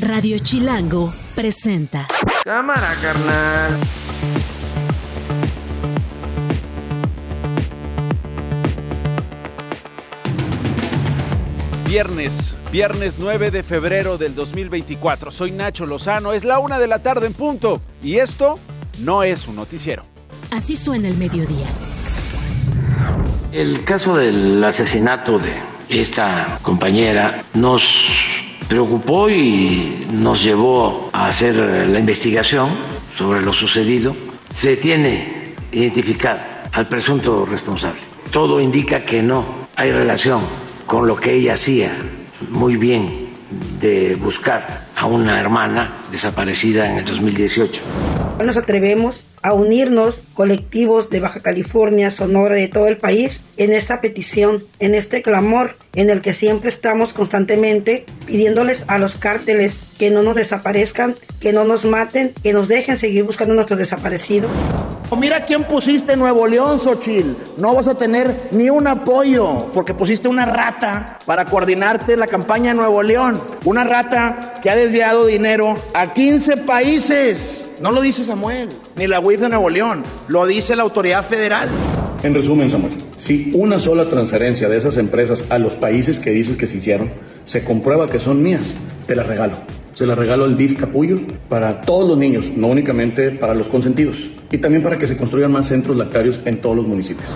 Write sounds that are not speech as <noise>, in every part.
Radio Chilango presenta. Cámara, carnal. Viernes, viernes 9 de febrero del 2024. Soy Nacho Lozano, es la una de la tarde en punto y esto no es un noticiero. Así suena el mediodía. El caso del asesinato de esta compañera nos preocupó y nos llevó a hacer la investigación sobre lo sucedido. Se tiene identificado al presunto responsable. Todo indica que no hay relación con lo que ella hacía muy bien de buscar a una hermana desaparecida en el 2018. Nos atrevemos a unirnos colectivos de Baja California, Sonora, de todo el país en esta petición, en este clamor en el que siempre estamos constantemente pidiéndoles a los cárteles que no nos desaparezcan, que no nos maten, que nos dejen seguir buscando a nuestros desaparecidos. Mira quién pusiste en Nuevo León, Xochil. No vas a tener ni un apoyo porque pusiste una rata para coordinarte la campaña de Nuevo León. Una rata que ha desviado dinero a 15 países. No lo dice Samuel, ni la UIF de Nuevo León, lo dice la autoridad federal. En resumen, Samuel, si una sola transferencia de esas empresas a los países que dices que se hicieron se comprueba que son mías, te las regalo. Se las regalo al DIF Capullo para todos los niños, no únicamente para los consentidos. Y también para que se construyan más centros lactarios en todos los municipios.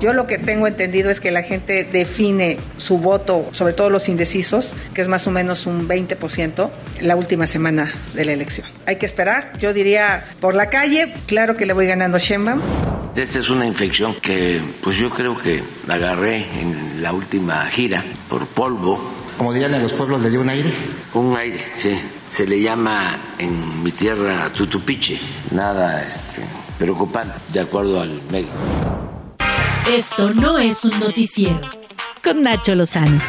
Yo lo que tengo entendido es que la gente define su voto, sobre todo los indecisos, que es más o menos un 20% la última semana de la elección. Hay que esperar. Yo diría, por la calle, claro que le voy ganando a Sheinbaum. Esta es una infección que pues yo creo que la agarré en la última gira por polvo. Como dirían en los pueblos, le dio un aire. Un aire, sí. Se le llama en mi tierra tutupiche. Nada este, preocupante, de acuerdo al médico. Esto no es un noticiero. Con Nacho Lozano.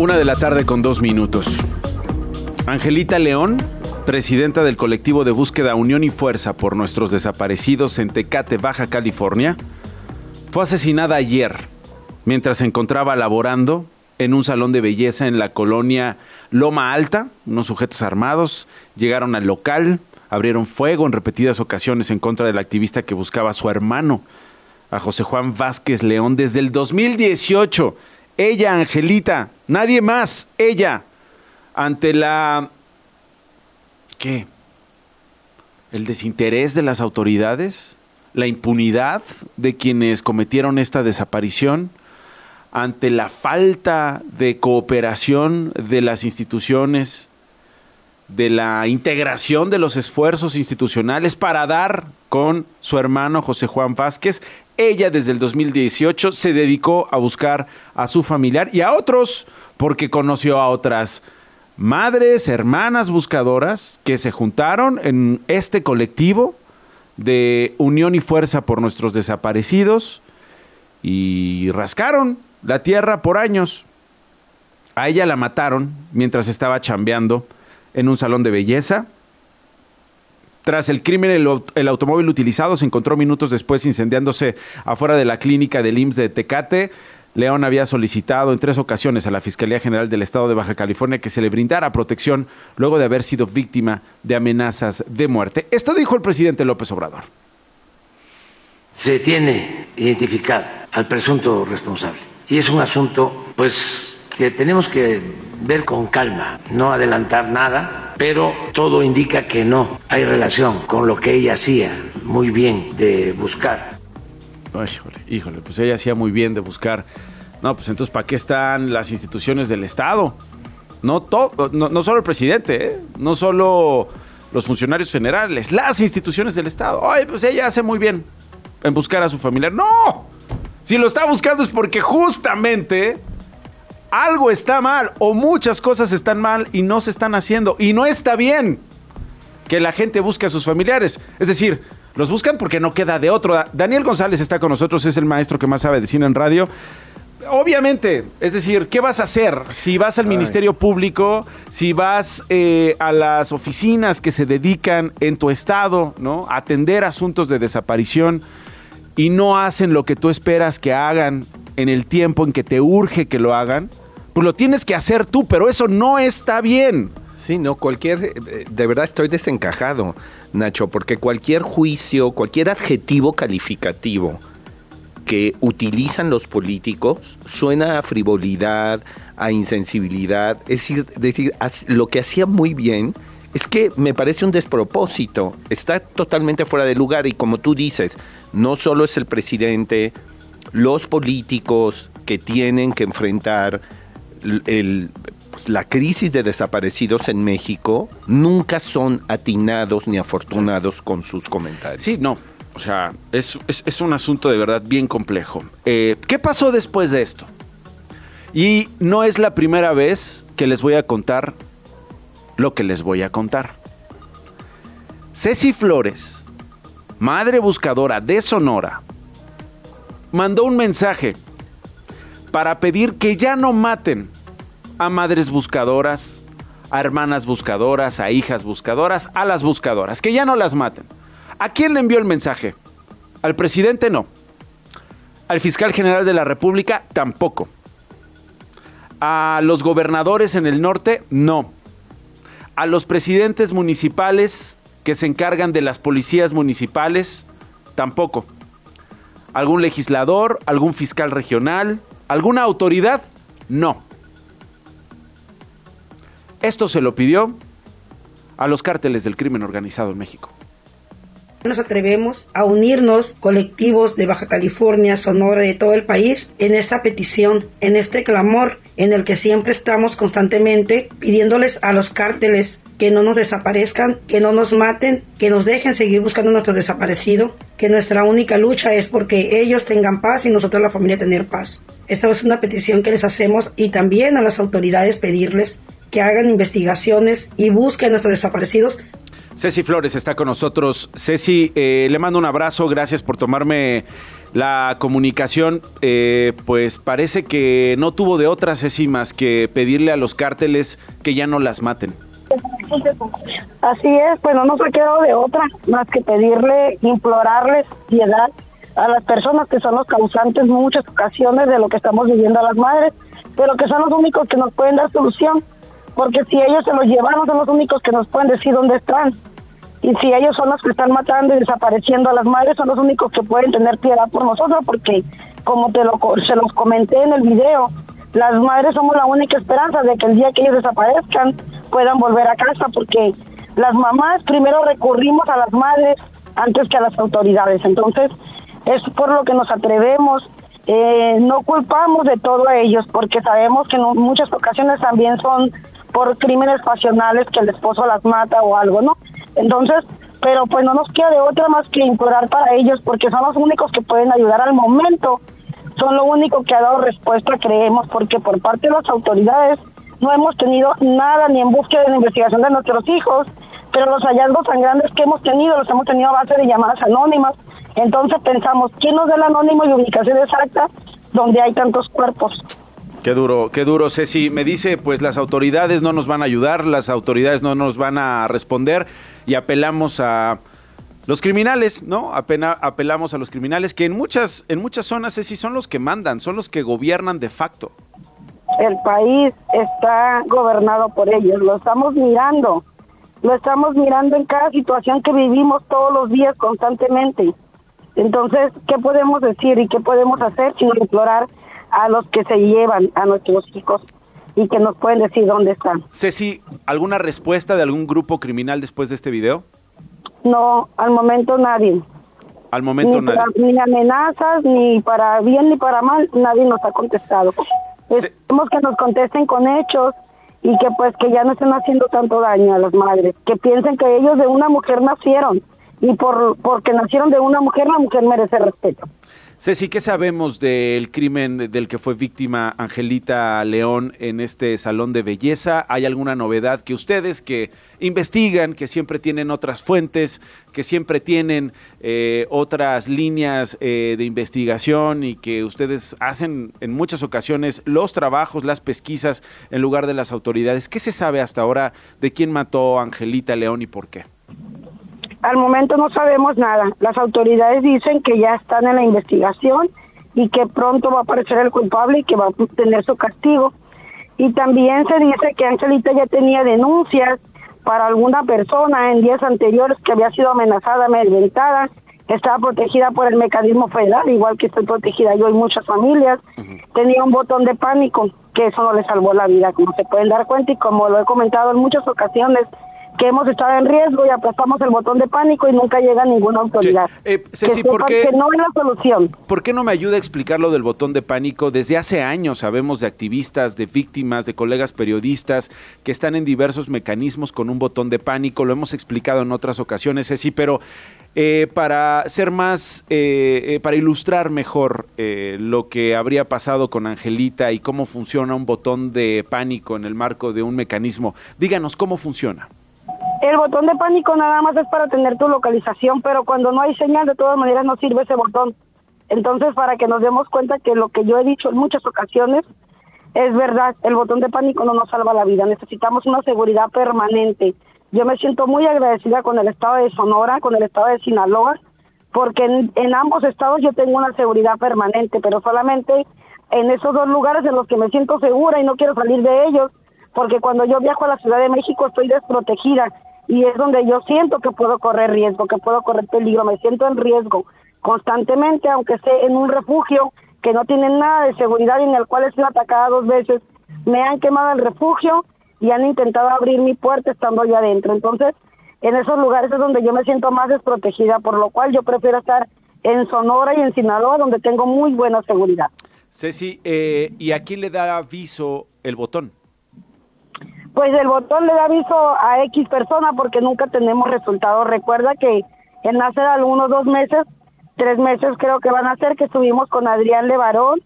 Una de la tarde con dos minutos. Angelita León, presidenta del colectivo de búsqueda Unión y Fuerza por nuestros desaparecidos en Tecate, Baja California, fue asesinada ayer mientras se encontraba laborando en un salón de belleza en la colonia Loma Alta. Unos sujetos armados llegaron al local, abrieron fuego en repetidas ocasiones en contra del activista que buscaba a su hermano, a José Juan Vázquez León, desde el 2018. Ella, Angelita, nadie más, ella, ante la... ¿Qué? ¿El desinterés de las autoridades? ¿La impunidad de quienes cometieron esta desaparición? Ante la falta de cooperación de las instituciones, de la integración de los esfuerzos institucionales para dar con su hermano José Juan Vázquez. Ella desde el 2018 se dedicó a buscar a su familiar y a otros porque conoció a otras madres, hermanas buscadoras que se juntaron en este colectivo de unión y fuerza por nuestros desaparecidos y rascaron la tierra por años. A ella la mataron mientras estaba chambeando en un salón de belleza. Tras el crimen, el, automóvil utilizado se encontró minutos después incendiándose afuera de la clínica del IMSS de Tecate. León había solicitado en tres ocasiones a la Fiscalía General del Estado de Baja California que se le brindara protección luego de haber sido víctima de amenazas de muerte. Esto dijo el presidente López Obrador. Se tiene identificado al presunto responsable y es un asunto pues que tenemos que ver con calma, no adelantar nada, pero todo indica que no hay relación con lo que ella hacía muy bien de buscar. Híjole, híjole, pues ella hacía muy bien de buscar. No, pues entonces, ¿para qué están las instituciones del Estado? No, todo, no, solo el presidente, ¿eh? no solo los funcionarios federales, las instituciones del Estado. Ay, pues ella hace muy bien en buscar a su familiar. ¡No! Si lo está buscando es porque justamente algo está mal o muchas cosas están mal y no se están haciendo. Y no está bien que la gente busque a sus familiares. Es decir, los buscan porque no queda de otro. Daniel González está con nosotros, es el maestro que más sabe de cine en radio. Obviamente, es decir, ¿qué vas a hacer si vas al Ministerio Público, si vas eh, a las oficinas que se dedican en tu estado, ¿no? A atender asuntos de desaparición y no hacen lo que tú esperas que hagan en el tiempo en que te urge que lo hagan, pues lo tienes que hacer tú, pero eso no está bien. Sí, no, cualquier, eh, de verdad estoy desencajado, Nacho, porque cualquier juicio, cualquier adjetivo calificativo que utilizan los políticos suena a frivolidad, a insensibilidad, es decir, decir lo que hacía muy bien es que me parece un despropósito, está totalmente fuera de lugar y como tú dices, no solo es el presidente, los políticos que tienen que enfrentar pues, la crisis de desaparecidos en México nunca son atinados ni afortunados con sus comentarios. Sí, no. O sea, es, es, un asunto de verdad bien complejo. Eh, ¿Qué pasó después de esto? Y no es la primera vez que les voy a contar lo que les voy a contar. Ceci Flores, madre buscadora de Sonora, mandó un mensaje para pedir que ya no maten a madres buscadoras, a hermanas buscadoras, a hijas buscadoras, a las buscadoras, que ya no las maten. ¿A quién le envió el mensaje? Al presidente no. Al fiscal general de la República tampoco. A los gobernadores en el norte no. A los presidentes municipales que se encargan de las policías municipales tampoco. ¿Algún legislador? ¿Algún fiscal regional? ¿Alguna autoridad? No. Esto se lo pidió a los cárteles del crimen organizado en México. Nos atrevemos a unirnos colectivos de Baja California, Sonora, de todo el país en esta petición, en este clamor en el que siempre estamos constantemente pidiéndoles a los cárteles que no nos desaparezcan, que no nos maten, que nos dejen seguir buscando a nuestro desaparecido, que nuestra única lucha es porque ellos tengan paz y nosotros la familia tener paz. Esta es una petición que les hacemos y también a las autoridades pedirles que hagan investigaciones y busquen a nuestros desaparecidos. Ceci Flores está con nosotros. Ceci, eh, le mando un abrazo, gracias por tomarme la comunicación. Eh, pues parece que no tuvo de otra, Ceci, que pedirle a los cárteles que ya no las maten. Así es, pues no nos ha quedado de otra más que pedirle, implorarles piedad a las personas que son los causantes muchas ocasiones de lo que estamos viviendo a las madres, pero que son los únicos que nos pueden dar solución porque si ellos se los llevaron son los únicos que nos pueden decir dónde están. Y si ellos son los que están matando y desapareciendo a las madres, son los únicos que pueden tener piedad por nosotros, porque como te lo, se los comenté en el video, las madres somos la única esperanza de que el día que ellos desaparezcan puedan volver a casa, porque las mamás primero recurrimos a las madres antes que a las autoridades. Entonces, es por lo que nos atrevemos. Eh, no culpamos de todo a ellos, porque sabemos que en muchas ocasiones también son por crímenes pasionales que el esposo las mata o algo, ¿no? Entonces, pero pues no nos queda de otra más que implorar para ellos porque son los únicos que pueden ayudar al momento, son lo único que ha dado respuesta, creemos, porque por parte de las autoridades no hemos tenido nada ni en búsqueda de la investigación de nuestros hijos, pero los hallazgos tan grandes que hemos tenido los hemos tenido a base de llamadas anónimas. Entonces pensamos, ¿quién nos da el anónimo y ubicación exacta donde hay tantos cuerpos? Qué duro, qué duro, Ceci. Me dice, pues las autoridades no nos van a ayudar, las autoridades no nos van a responder y apelamos a los criminales, ¿no? apelamos a los criminales que en muchas, en muchas zonas, Ceci, son los que mandan, son los que gobiernan de facto. El país está gobernado por ellos, lo estamos mirando, lo estamos mirando en cada situación que vivimos todos los días constantemente. Entonces, ¿qué podemos decir y qué podemos hacer sino implorar a los que se llevan a nuestros hijos y que nos pueden decir dónde están. Ceci, ¿alguna respuesta de algún grupo criminal después de este video? No, al momento nadie. Al momento ni nadie. ni amenazas, ni para bien ni para mal, nadie nos ha contestado. Esperemos que nos contesten con hechos y que pues que ya no estén haciendo tanto daño a las madres, que piensen que ellos de una mujer nacieron y por porque nacieron de una mujer, la mujer merece respeto. Ceci, ¿qué sabemos del crimen del que fue víctima Angelita León en este salón de belleza? ¿Hay alguna novedad que ustedes que investigan, que siempre tienen otras fuentes, que siempre tienen eh, otras líneas eh, de investigación y que ustedes hacen en muchas ocasiones los trabajos, las pesquisas en lugar de las autoridades? ¿Qué se sabe hasta ahora de quién mató a Angelita León y por qué? Al momento no sabemos nada. Las autoridades dicen que ya están en la investigación y que pronto va a aparecer el culpable y que va a tener su castigo. Y también se dice que Angelita ya tenía denuncias para alguna persona en días anteriores que había sido amenazada, amedrentada, estaba protegida por el mecanismo federal, igual que estoy protegida yo y muchas familias. Tenía un botón de pánico, que eso no le salvó la vida, como se pueden dar cuenta y como lo he comentado en muchas ocasiones, que hemos estado en riesgo y apretamos el botón de pánico y nunca llega ninguna autoridad. Eh, Ceci, ¿por qué, que no es la solución. ¿Por qué no me ayuda a explicar lo del botón de pánico? Desde hace años sabemos de activistas, de víctimas, de colegas periodistas que están en diversos mecanismos con un botón de pánico. Lo hemos explicado en otras ocasiones, Ceci, pero eh, para ser más, eh, para ilustrar mejor lo que habría pasado con Angelita y cómo funciona un botón de pánico en el marco de un mecanismo, díganos cómo funciona. El botón de pánico nada más es para tener tu localización, pero cuando no hay señal, de todas maneras no sirve ese botón. Entonces, para que nos demos cuenta que lo que yo he dicho en muchas ocasiones es verdad, el botón de pánico no nos salva la vida, necesitamos una seguridad permanente. Yo me siento muy agradecida con el estado de Sonora, con el estado de Sinaloa, porque en, ambos estados yo tengo una seguridad permanente, pero solamente en esos dos lugares en los que me siento segura y no quiero salir de ellos, porque cuando yo viajo a la Ciudad de México estoy desprotegida y es donde yo siento que puedo correr riesgo, que puedo correr peligro, me siento en riesgo constantemente, aunque esté en un refugio que no tiene nada de seguridad y en el cual he sido atacada dos veces, me han quemado el refugio y han intentado abrir mi puerta estando yo adentro. Entonces, en esos lugares es donde yo me siento más desprotegida, por lo cual yo prefiero estar en Sonora y en Sinaloa, donde tengo muy buena seguridad. Ceci, eh, ¿y a quién le da aviso el botón? Pues el botón le da aviso a X persona porque nunca tenemos resultados. Recuerda que en hace algunos dos meses, tres meses creo que van a ser, que estuvimos con Adrián Levarón,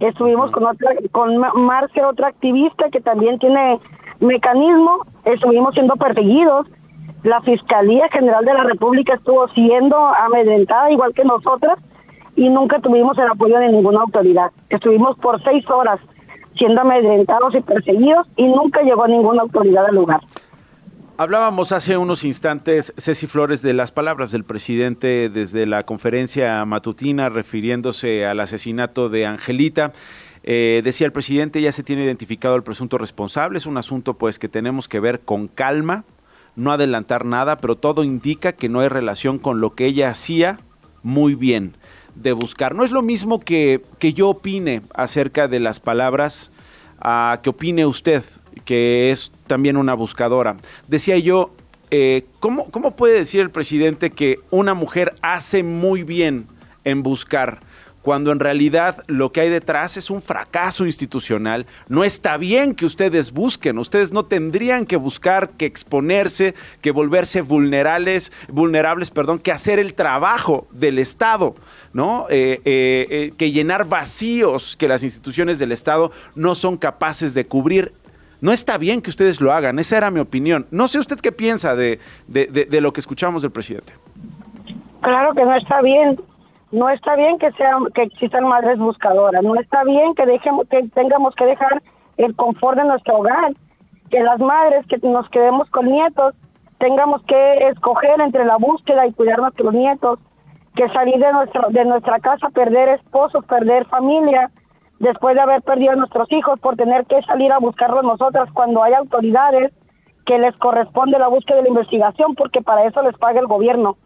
estuvimos con otra, con Marce, otra activista que también tiene mecanismo, estuvimos siendo perseguidos. La Fiscalía General de la República estuvo siendo amedrentada igual que nosotras y nunca tuvimos el apoyo de ninguna autoridad. Estuvimos por seis horas siendo amedrentados y perseguidos y nunca llegó ninguna autoridad al lugar. Hablábamos hace unos instantes, Ceci Flores, de las palabras del presidente desde la conferencia matutina refiriéndose al asesinato de Angelita. Eh, decía el presidente, ya se tiene identificado el presunto responsable, es un asunto pues que tenemos que ver con calma, no adelantar nada, pero todo indica que no hay relación con lo que ella hacía muy bien de buscar. No es lo mismo que, que yo opine acerca de las palabras a que opine usted, que es también una buscadora. Decía yo, eh, ¿cómo, ¿cómo puede decir el presidente que una mujer hace muy bien en buscar? Cuando en realidad lo que hay detrás es un fracaso institucional. No está bien que ustedes busquen, ustedes no tendrían que buscar, que exponerse, que volverse vulnerables, vulnerables, perdón, que hacer el trabajo del Estado, ¿no? Eh, eh, eh, que llenar vacíos que las instituciones del Estado no son capaces de cubrir. No está bien que ustedes lo hagan, esa era mi opinión. No sé usted qué piensa de, de lo que escuchamos del presidente. Claro que no está bien no está bien que sean que existan madres buscadoras, no está bien que dejemos que tengamos que dejar el confort de nuestro hogar, que las madres que nos quedemos con nietos tengamos que escoger entre la búsqueda y cuidar a nuestros nietos, que salir de nuestra de nuestra casa, perder esposos, perder familia, después de haber perdido a nuestros hijos por tener que salir a buscarlos nosotras cuando hay autoridades que les corresponde la búsqueda de la investigación porque para eso les paga el gobierno.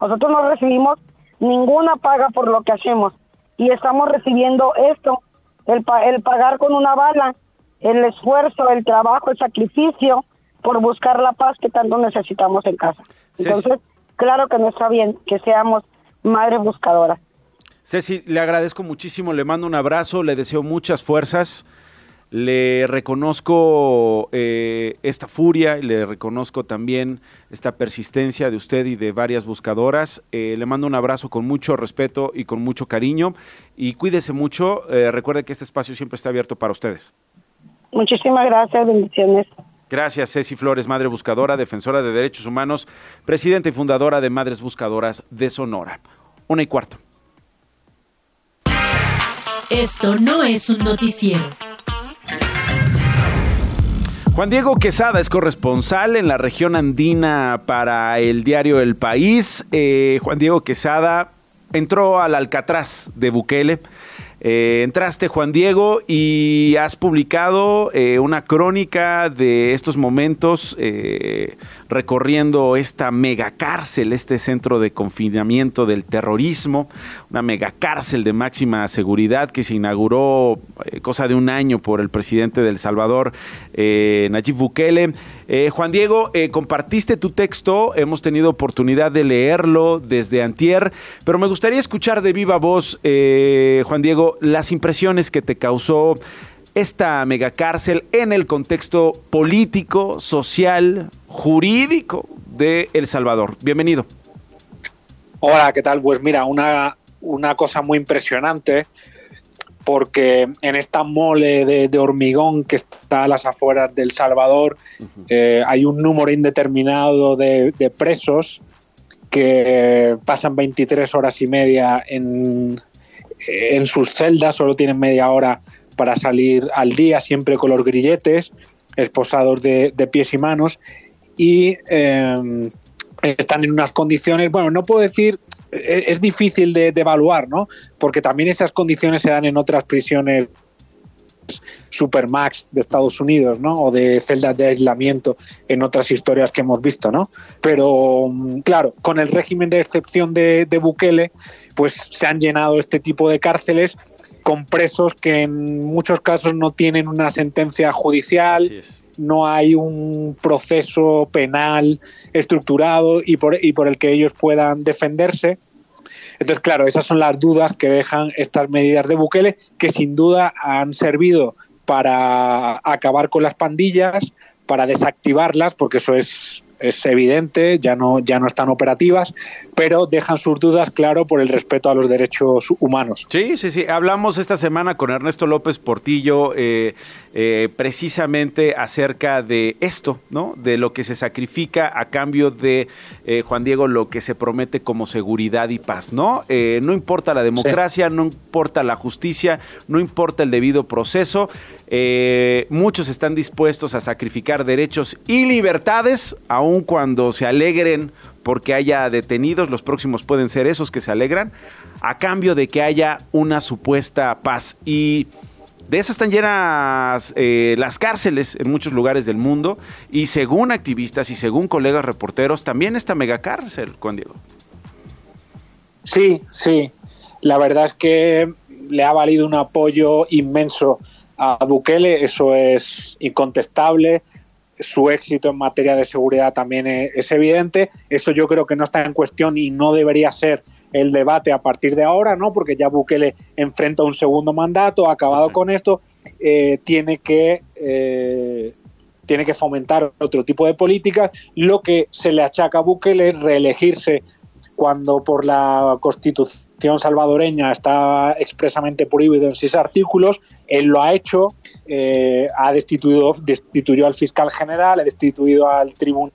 Nosotros no recibimos ninguna paga por lo que hacemos. Y estamos recibiendo esto, el, el pagar con una bala, el esfuerzo, el trabajo, el sacrificio por buscar la paz que tanto necesitamos en casa. Entonces, claro que no está bien que seamos madres buscadoras. Ceci, le agradezco muchísimo, le mando un abrazo, le deseo muchas fuerzas. Le reconozco eh, esta furia y le reconozco también esta persistencia de usted y de varias buscadoras. Eh, le mando un abrazo con mucho respeto y con mucho cariño y cuídese mucho. Eh, recuerde que este espacio siempre está abierto para ustedes. Muchísimas gracias, bendiciones. Gracias, Ceci Flores, Madre Buscadora, defensora de derechos humanos, presidenta y fundadora de Madres Buscadoras de Sonora. Una y cuarto. Esto no es un noticiero. Juan Diego Quesada es corresponsal en la región andina para el diario El País. Eh, Juan Diego Quesada entró al Alcatraz de Bukele. Eh, entraste, Juan Diego, y has publicado eh, una crónica de estos momentos eh, recorriendo esta megacárcel, este centro de confinamiento del terrorismo, una megacárcel de máxima seguridad que se inauguró cosa de un año por el presidente del Salvador, Nayib Bukele. Juan Diego, compartiste tu texto, hemos tenido oportunidad de leerlo desde antier, pero me gustaría escuchar de viva voz, Juan Diego, las impresiones que te causó esta megacárcel en el contexto político, social, jurídico de El Salvador. Bienvenido. Hola, ¿qué tal? Pues mira, una, una cosa muy impresionante porque en esta mole de, hormigón que está a las afueras del Salvador eh, hay un número indeterminado de, de, presos que pasan 23 horas y media en, en sus celdas solo tienen media hora para salir al día, siempre con los grilletes, esposados de, pies y manos, y em, están en unas condiciones, bueno, no puedo decir, es, difícil de, evaluar, ¿no? Porque también esas condiciones se dan en otras prisiones Supermax de Estados Unidos, ¿no? O de celdas de aislamiento en otras historias que hemos visto, ¿no? Pero, claro, con el régimen de excepción de, de Bukele, pues se han llenado este tipo de cárceles con presos que en muchos casos no tienen una sentencia judicial, no hay un proceso penal estructurado y por, y por el que ellos puedan defenderse. Entonces, claro, esas son las dudas que dejan estas medidas de Bukele, que sin duda han servido para acabar con las pandillas, para desactivarlas, porque eso es es evidente, ya no, ya no están operativas, pero dejan sus dudas, claro, por el respeto a los derechos humanos. Sí, sí, sí. Hablamos esta semana con Ernesto López Portillo eh, eh, precisamente acerca de esto, ¿no? De lo que se sacrifica a cambio de, eh, Juan Diego, lo que se promete como seguridad y paz, ¿no? no importa la democracia, no importa la justicia, no importa el debido proceso. muchos están dispuestos a sacrificar derechos y libertades, aun cuando se alegren porque haya detenidos, los próximos pueden ser esos que se alegran, a cambio de que haya una supuesta paz. Y de eso están llenas eh, las cárceles en muchos lugares del mundo y según activistas y según colegas reporteros, también esta megacárcel, Juan Diego. Sí, sí. La verdad es que le ha valido un apoyo inmenso a Bukele, eso es incontestable su éxito en materia de seguridad también es, evidente. Eso yo creo que no está en cuestión y no debería ser el debate a partir de ahora, ¿no? Porque ya Bukele enfrenta un segundo mandato, ha acabado con esto, eh, tiene que eh, tiene que fomentar otro tipo de políticas. Lo que se le achaca a Bukele es reelegirse cuando por la Constitución salvadoreña está expresamente prohibido en seis artículos. Él lo ha hecho, eh, ha destituido, destituyó al fiscal general, ha destituido al tribunal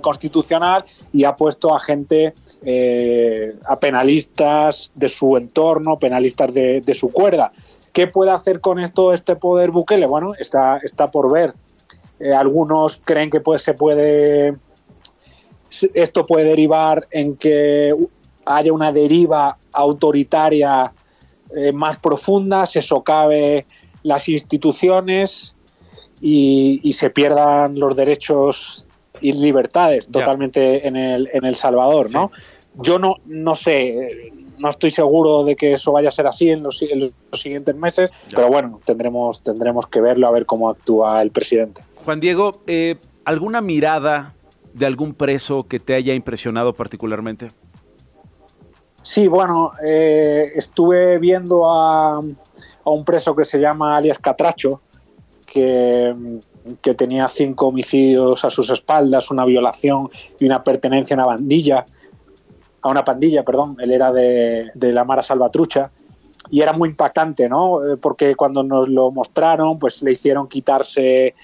constitucional y ha puesto a gente, eh, a penalistas de su entorno, penalistas de, su cuerda. ¿Qué puede hacer con esto este poder Bukele? Bueno, está, está por ver. Eh, algunos creen que pues, se puede esto puede derivar en que haya una deriva autoritaria eh, más profunda, se socave las instituciones y, se pierdan los derechos y libertades totalmente en el, en el Salvador, ¿no? Yo no, no sé, no estoy seguro de que eso vaya a ser así en los, siguientes meses, pero bueno, tendremos, tendremos que verlo a ver cómo actúa el presidente. Juan Diego, eh, ¿alguna mirada de algún preso que te haya impresionado particularmente? Sí, bueno, eh, estuve viendo a, un preso que se llama alias Catracho, que, tenía cinco homicidios a sus espaldas, una violación y una pertenencia a una bandilla, a una pandilla, perdón, él era de, la Mara Salvatrucha, y era muy impactante, ¿no? Eh, porque cuando nos lo mostraron, pues le hicieron quitarse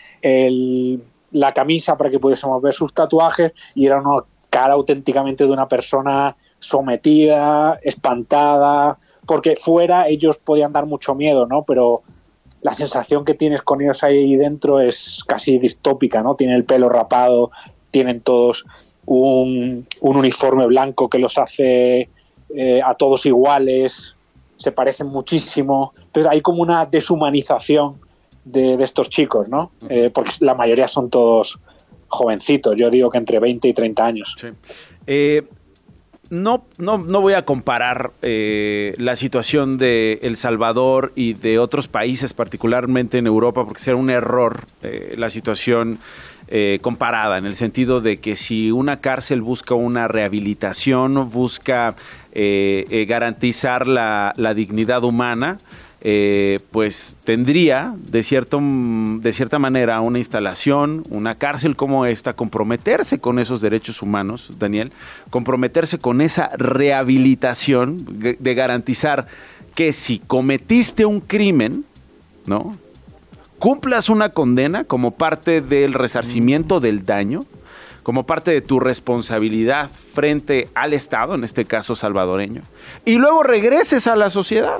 la camisa para que pudiésemos ver sus tatuajes y era una cara auténticamente de una persona sometida, espantada, porque fuera ellos podían dar mucho miedo, ¿no? Pero la sensación que tienes con ellos ahí dentro es casi distópica, ¿no? Tienen el pelo rapado, tienen todos un, uniforme blanco que los hace eh, a todos iguales, se parecen muchísimo. Entonces hay como una deshumanización de, estos chicos, ¿no? Eh, porque la mayoría son todos jovencitos, yo digo que entre 20 y 30 años. Eh, no, no, no, voy a comparar eh, la situación de El Salvador y de otros países, particularmente en Europa, porque será un error la situación comparada, en el sentido de que si una cárcel busca una rehabilitación, busca garantizar la, la dignidad humana, eh, pues tendría de, cierto, de cierta manera una instalación, una cárcel como esta, comprometerse con esos derechos humanos, Daniel, comprometerse con esa rehabilitación de garantizar que si cometiste un crimen, ¿no? Cumplas una condena como parte del resarcimiento del daño, como parte de tu responsabilidad frente al Estado, en este caso salvadoreño, y luego regreses a la sociedad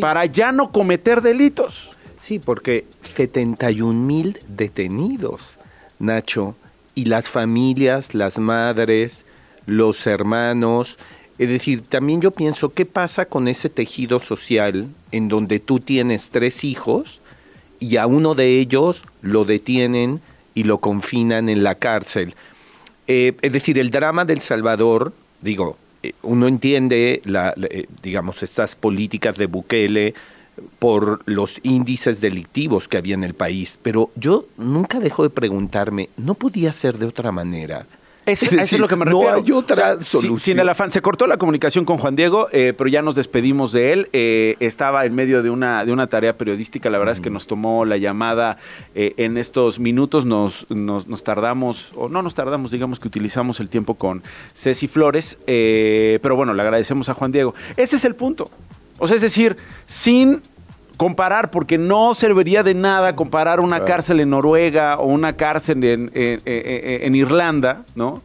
para ya no cometer delitos. Sí, porque 71 mil detenidos, Nacho, y las familias, las madres, los hermanos. Es decir, también yo pienso, ¿qué pasa con ese tejido social en donde tú tienes tres hijos y a uno de ellos lo detienen y lo confinan en la cárcel? Eh, es decir, el drama del Salvador, digo, uno entiende, la, eh, digamos, estas políticas de Bukele por los índices delictivos que había en el país, pero yo nunca dejo de preguntarme, ¿no podía ser de otra manera? Es, eso es lo que me refiero. No hay otra solución. Sin, el afán. Se cortó la comunicación con Juan Diego, eh, pero ya nos despedimos de él. Eh, estaba en medio de una, de una tarea periodística. La verdad es que nos tomó la llamada eh, en estos minutos. Nos, nos, nos, tardamos, o no nos tardamos, digamos que utilizamos el tiempo con Ceci Flores. pero bueno, le agradecemos a Juan Diego. Ese es el punto. O sea, es decir, sin comparar, porque no serviría de nada comparar una cárcel en Noruega o una cárcel en, en, Irlanda, ¿no?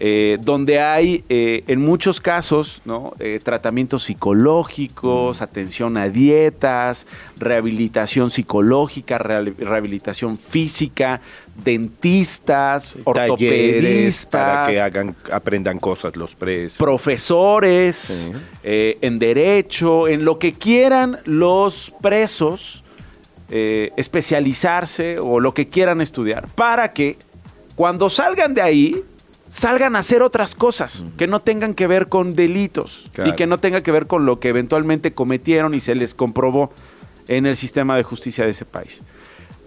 Eh, donde hay eh, en muchos casos ¿no? Eh, tratamientos psicológicos, mm. atención a dietas, rehabilitación psicológica, rehabilitación física, dentistas, ortopedistas, para que hagan, aprendan cosas los presos, profesores en derecho, en lo que quieran los presos especializarse o lo que quieran estudiar, para que cuando salgan de ahí salgan a hacer otras cosas que no tengan que ver con delitos y que no tengan que ver con lo que eventualmente cometieron y se les comprobó en el sistema de justicia de ese país.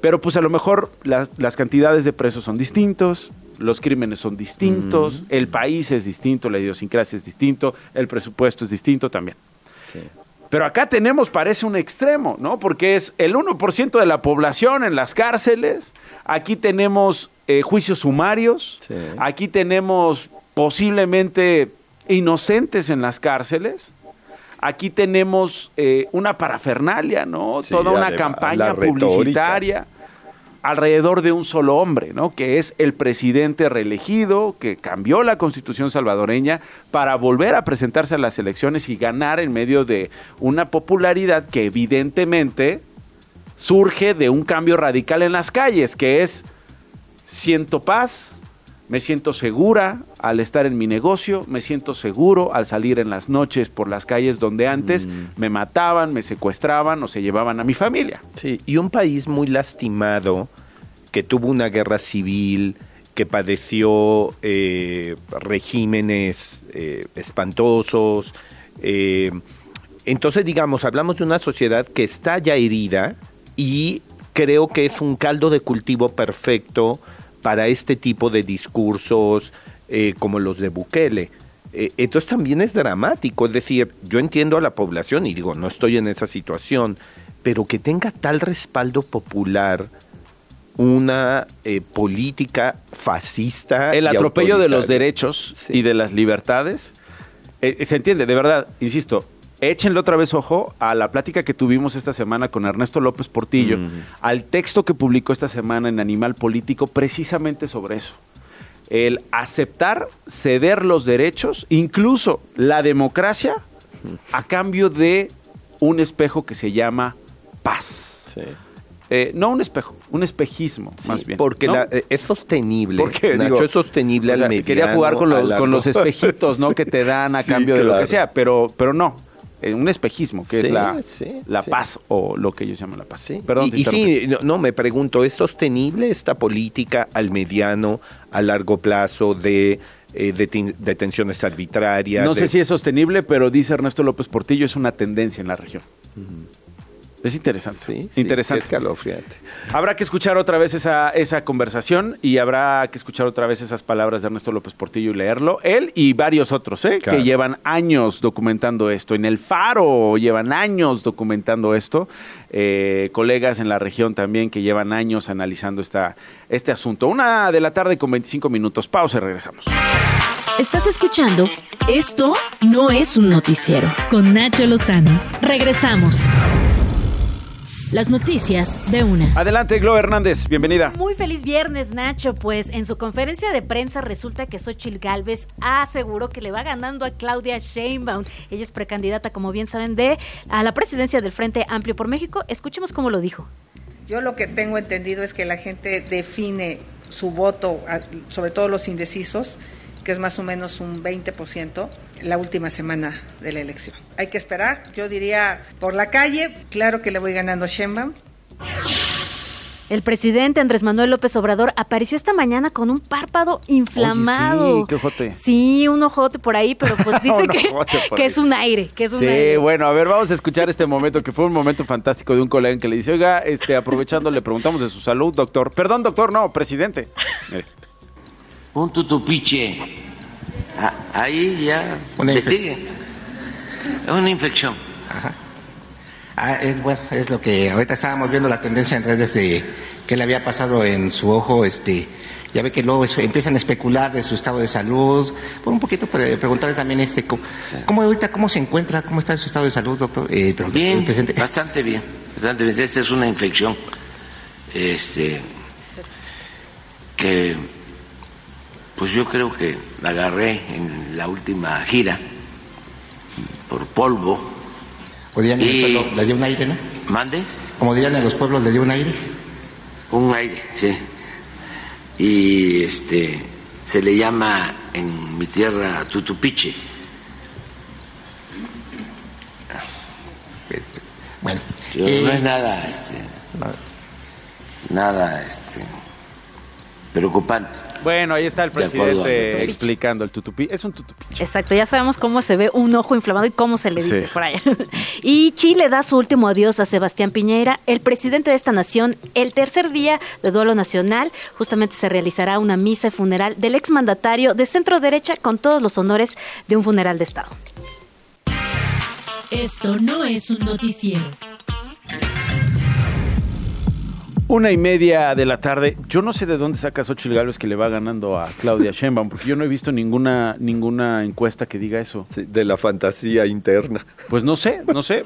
Pero pues a lo mejor las, cantidades de presos son distintos, los crímenes son distintos, el país es distinto, la idiosincrasia es distinto, el presupuesto es distinto también. Pero acá tenemos, parece un extremo, ¿no? Porque es el 1% de la población en las cárceles, aquí tenemos eh, juicios sumarios. Aquí tenemos posiblemente inocentes en las cárceles. Aquí tenemos eh, una parafernalia, ¿no? Toda una campaña publicitaria alrededor de un solo hombre, ¿no? Que es el presidente reelegido, que cambió la constitución salvadoreña para volver a presentarse a las elecciones y ganar en medio de una popularidad que evidentemente surge de un cambio radical en las calles, que es siento paz, me siento segura al estar en mi negocio, me siento seguro al salir en las noches por las calles donde antes mm. me mataban, me secuestraban o se llevaban a mi familia. Sí, y un país muy lastimado que tuvo una guerra civil, que padeció eh, regímenes eh, espantosos. Eh, entonces, digamos, hablamos de una sociedad que está ya herida y creo que es un caldo de cultivo perfecto para este tipo de discursos eh, como los de Bukele. Eh, entonces también es dramático, es decir, yo entiendo a la población y digo, no estoy en esa situación, pero que tenga tal respaldo popular una eh, política fascista. El atropello de los derechos y de las libertades. se entiende, de verdad, insisto, échenle otra vez ojo a la plática que tuvimos esta semana con Ernesto López Portillo, al texto que publicó esta semana en Animal Político, precisamente sobre eso. El aceptar ceder los derechos, incluso la democracia, a cambio de un espejo que se llama paz. Eh, no un espejo, un espejismo, más bien. Porque eh, es sostenible. Porque, Nacho, es sostenible al Quería jugar con los, con los espejitos, ¿no? Que te dan a <laughs> cambio de lo que sea, pero, pero no un espejismo, que es la, la paz o lo que ellos llaman la paz. Perdón, y, sí, no, me pregunto, ¿es sostenible esta política al mediano, a largo plazo de eh, detenciones arbitrarias? No sé si es sostenible, pero dice Ernesto López Portillo, es una tendencia en la región. Es interesante. Sí, interesante. escalofriante. Habrá que escuchar otra vez esa, esa conversación y habrá que escuchar otra vez esas palabras de Ernesto López Portillo y leerlo. Él y varios otros, ¿eh? que llevan años documentando esto. En el Faro llevan años documentando esto. Eh, colegas en la región también que llevan años analizando esta, este asunto. Una de la tarde con 25 minutos. Pausa y regresamos. Estás escuchando Esto no es un noticiero con Nacho Lozano. Regresamos. Las noticias de una. Adelante, Glo Hernández, bienvenida. Muy feliz viernes, Nacho. Pues en su conferencia de prensa resulta que Xochil Gálvez aseguró que le va ganando a Claudia Sheinbaum. Ella es precandidata, como bien saben, de a la presidencia del Frente Amplio por México. Escuchemos cómo lo dijo. Yo lo que tengo entendido es que la gente define su voto, sobre todo los indecisos, que es más o menos un 20% la última semana de la elección. Hay que esperar, yo diría por la calle, claro que le voy ganando a Sheinbaum. El presidente Andrés Manuel López Obrador apareció esta mañana con un párpado inflamado. sí, qué ojote. Sí, un ojote por ahí, pero pues <laughs> dice que, es un aire, que es un sí, bueno, a ver, vamos a escuchar este momento, que fue un momento fantástico de un colega que le dice, oiga, este, aprovechando, le preguntamos de su salud, doctor. Perdón, doctor, no, presidente. <laughs> un tutupiche. Ah, ahí ya una Es una infección. Ah, bueno, es lo que ahorita estábamos viendo la tendencia en redes de qué le había pasado en su ojo, este, ya ve que luego empiezan a especular de su estado de salud. Por un poquito preguntarle también este, ¿cómo, ahorita cómo se encuentra, cómo está su estado de salud, doctor? Eh, bien, bastante bien, bastante bien. Esta es una infección, este, que pues yo creo que la agarré en la última gira por polvo. O dirían en el pueblo, le dio un aire, ¿no? ¿Mande? Como dirían en los pueblos, le dio un aire. Un aire, sí. Y este se le llama en mi tierra tutupiche. Bueno, no es nada, este, nada, este, preocupante. Bueno, ahí está el presidente explicando el tutupi. Es un tutupi. Exacto, ya sabemos cómo se ve un ojo inflamado y cómo se le dice por allá. <laughs> Y Chile da su último adiós a Sebastián Piñera, el presidente de esta nación. El tercer día de duelo nacional, justamente se realizará una misa funeral del exmandatario de centro derecha con todos los honores de un funeral de Estado. Esto no es un noticiero. Una y media de la tarde. Yo no sé de dónde saca Xochitl Gálvez que le va ganando a Claudia Sheinbaum, porque yo no he visto ninguna ninguna encuesta que diga eso. de la fantasía interna. Pues no sé, no sé,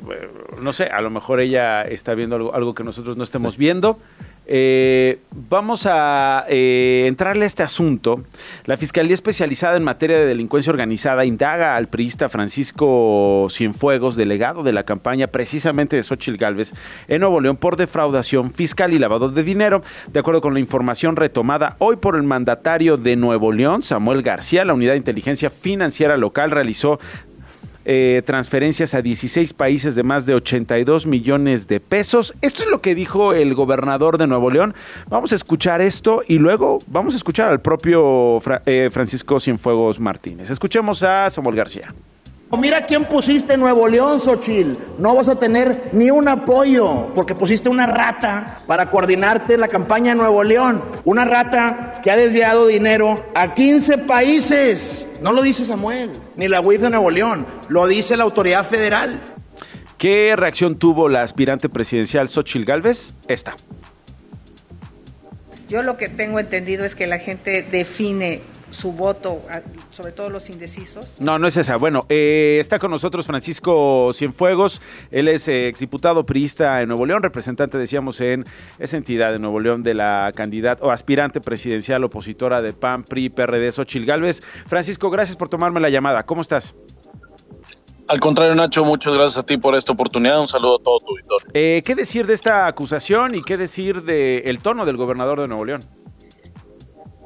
no sé. A lo mejor ella está viendo algo, algo que nosotros no estemos viendo. Eh, vamos a eh, entrarle a este asunto. La Fiscalía Especializada en Materia de Delincuencia Organizada indaga al priista Francisco Cienfuegos, delegado de la campaña precisamente de Xochitl Galvez en Nuevo León por defraudación fiscal y lavado de dinero. De acuerdo con la información retomada hoy por el mandatario de Nuevo León, Samuel García, la Unidad de Inteligencia Financiera Local realizó eh, transferencias a 16 países de más de 82 millones de pesos. Esto es lo que dijo el gobernador de Nuevo León. Vamos a escuchar esto y luego vamos a escuchar al propio eh, Francisco Cienfuegos Martínez. Escuchemos a Samuel García. Mira quién pusiste Nuevo León, Xochil. No vas a tener ni un apoyo porque pusiste una rata para coordinarte la campaña de Nuevo León. Una rata que ha desviado dinero a 15 países. No lo dice Samuel, ni la UIF de Nuevo León, lo dice la autoridad federal. ¿Qué reacción tuvo la aspirante presidencial Xochil Gálvez? Esta. Yo lo que tengo entendido es que la gente define su voto, sobre todo los indecisos? No, no es esa. Bueno, eh, está con nosotros Francisco Cienfuegos. Él es eh, exdiputado priista en Nuevo León, representante, decíamos, en esa entidad de Nuevo León de la candidata o aspirante presidencial opositora de PAN, PRI, PRD, Xochil Gálvez. Francisco, gracias por tomarme la llamada. ¿Cómo estás? Al contrario, Nacho, muchas gracias a ti por esta oportunidad. Un saludo a todo tu auditorio. Eh, ¿Qué decir de esta acusación y qué decir del tono del gobernador de Nuevo León?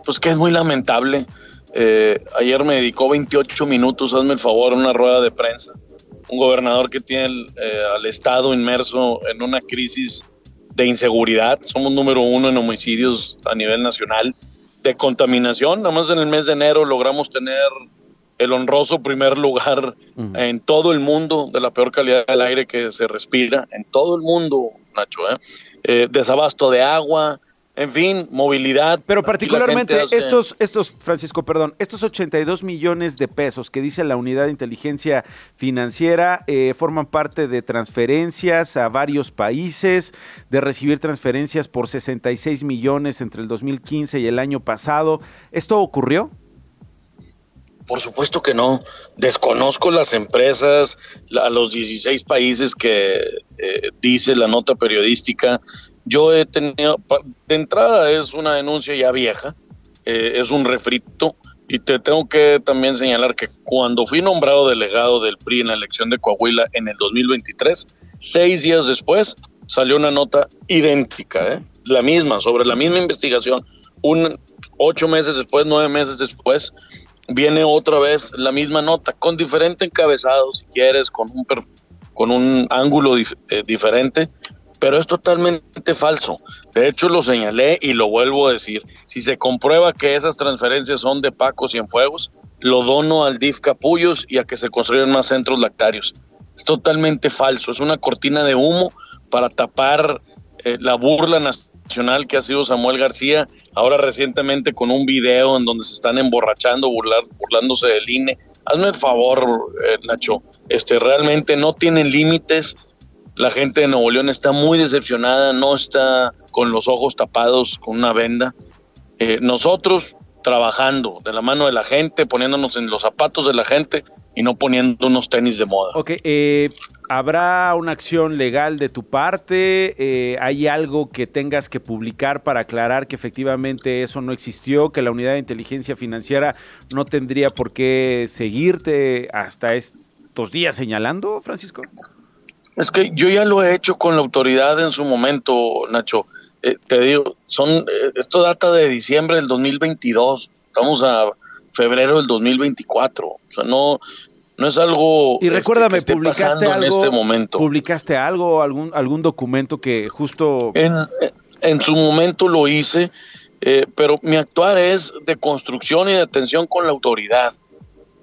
Pues que es muy lamentable. Eh, ayer me dedicó 28 minutos, hazme el favor, a una rueda de prensa un gobernador que tiene eh, al Estado inmerso en una crisis de inseguridad. Somos número uno en homicidios a nivel nacional, de contaminación. Nada más en el mes de enero logramos tener el honroso primer lugar en todo el mundo de la peor calidad del aire que se respira, en todo el mundo, Nacho. ¿eh? eh desabasto de agua, en fin, movilidad. Pero particularmente estos, estos, Francisco, perdón, estos 82 millones de pesos que dice la Unidad de Inteligencia Financiera eh, forman parte de transferencias a varios países, de recibir transferencias por 66 millones entre el 2015 y el año pasado. ¿Esto ocurrió? Por supuesto que no. Desconozco las empresas, a los 16 países que eh, dice la nota periodística yo he tenido, de entrada es una denuncia ya vieja, eh, es un refrito, y te tengo que también señalar que cuando fui nombrado delegado del PRI en la elección de Coahuila en el 2023, seis días después salió una nota idéntica, ¿eh? la misma, sobre la misma investigación. Un, ocho meses después, nueve meses después, viene otra vez la misma nota, con diferente encabezado, si quieres, con un, con un ángulo eh, diferente, pero es totalmente falso. De hecho, lo señalé y lo vuelvo a decir. Si se comprueba que esas transferencias son de Paco Cienfuegos, lo dono al DIF Capullos y a que se construyan más centros lactarios. Es totalmente falso. Es una cortina de humo para tapar eh, la burla nacional que ha sido Samuel García, ahora recientemente con un video en donde se están emborrachando, burlar, burlándose del INE. Hazme el favor, eh, Nacho, este, realmente no tienen límites la gente de Nuevo León está muy decepcionada, no está con los ojos tapados con una venda. Eh, nosotros trabajando de la mano de la gente, poniéndonos en los zapatos de la gente y no poniendo unos tenis de moda. Ok, eh, ¿habrá una acción legal de tu parte? Eh, ¿Hay algo que tengas que publicar para aclarar que efectivamente eso no existió, que la unidad de inteligencia financiera no tendría por qué seguirte hasta estos días señalando, Francisco? Es que yo ya lo he hecho con la autoridad en su momento, Nacho. Eh, te digo, son eh, esto data de diciembre del 2022. Estamos a febrero del 2024. O sea, no no es algo Y este, recuérdame, publicaste algo en este momento. Publicaste algo, algún algún documento que justo en, en su momento lo hice, eh, pero mi actuar es de construcción y de atención con la autoridad.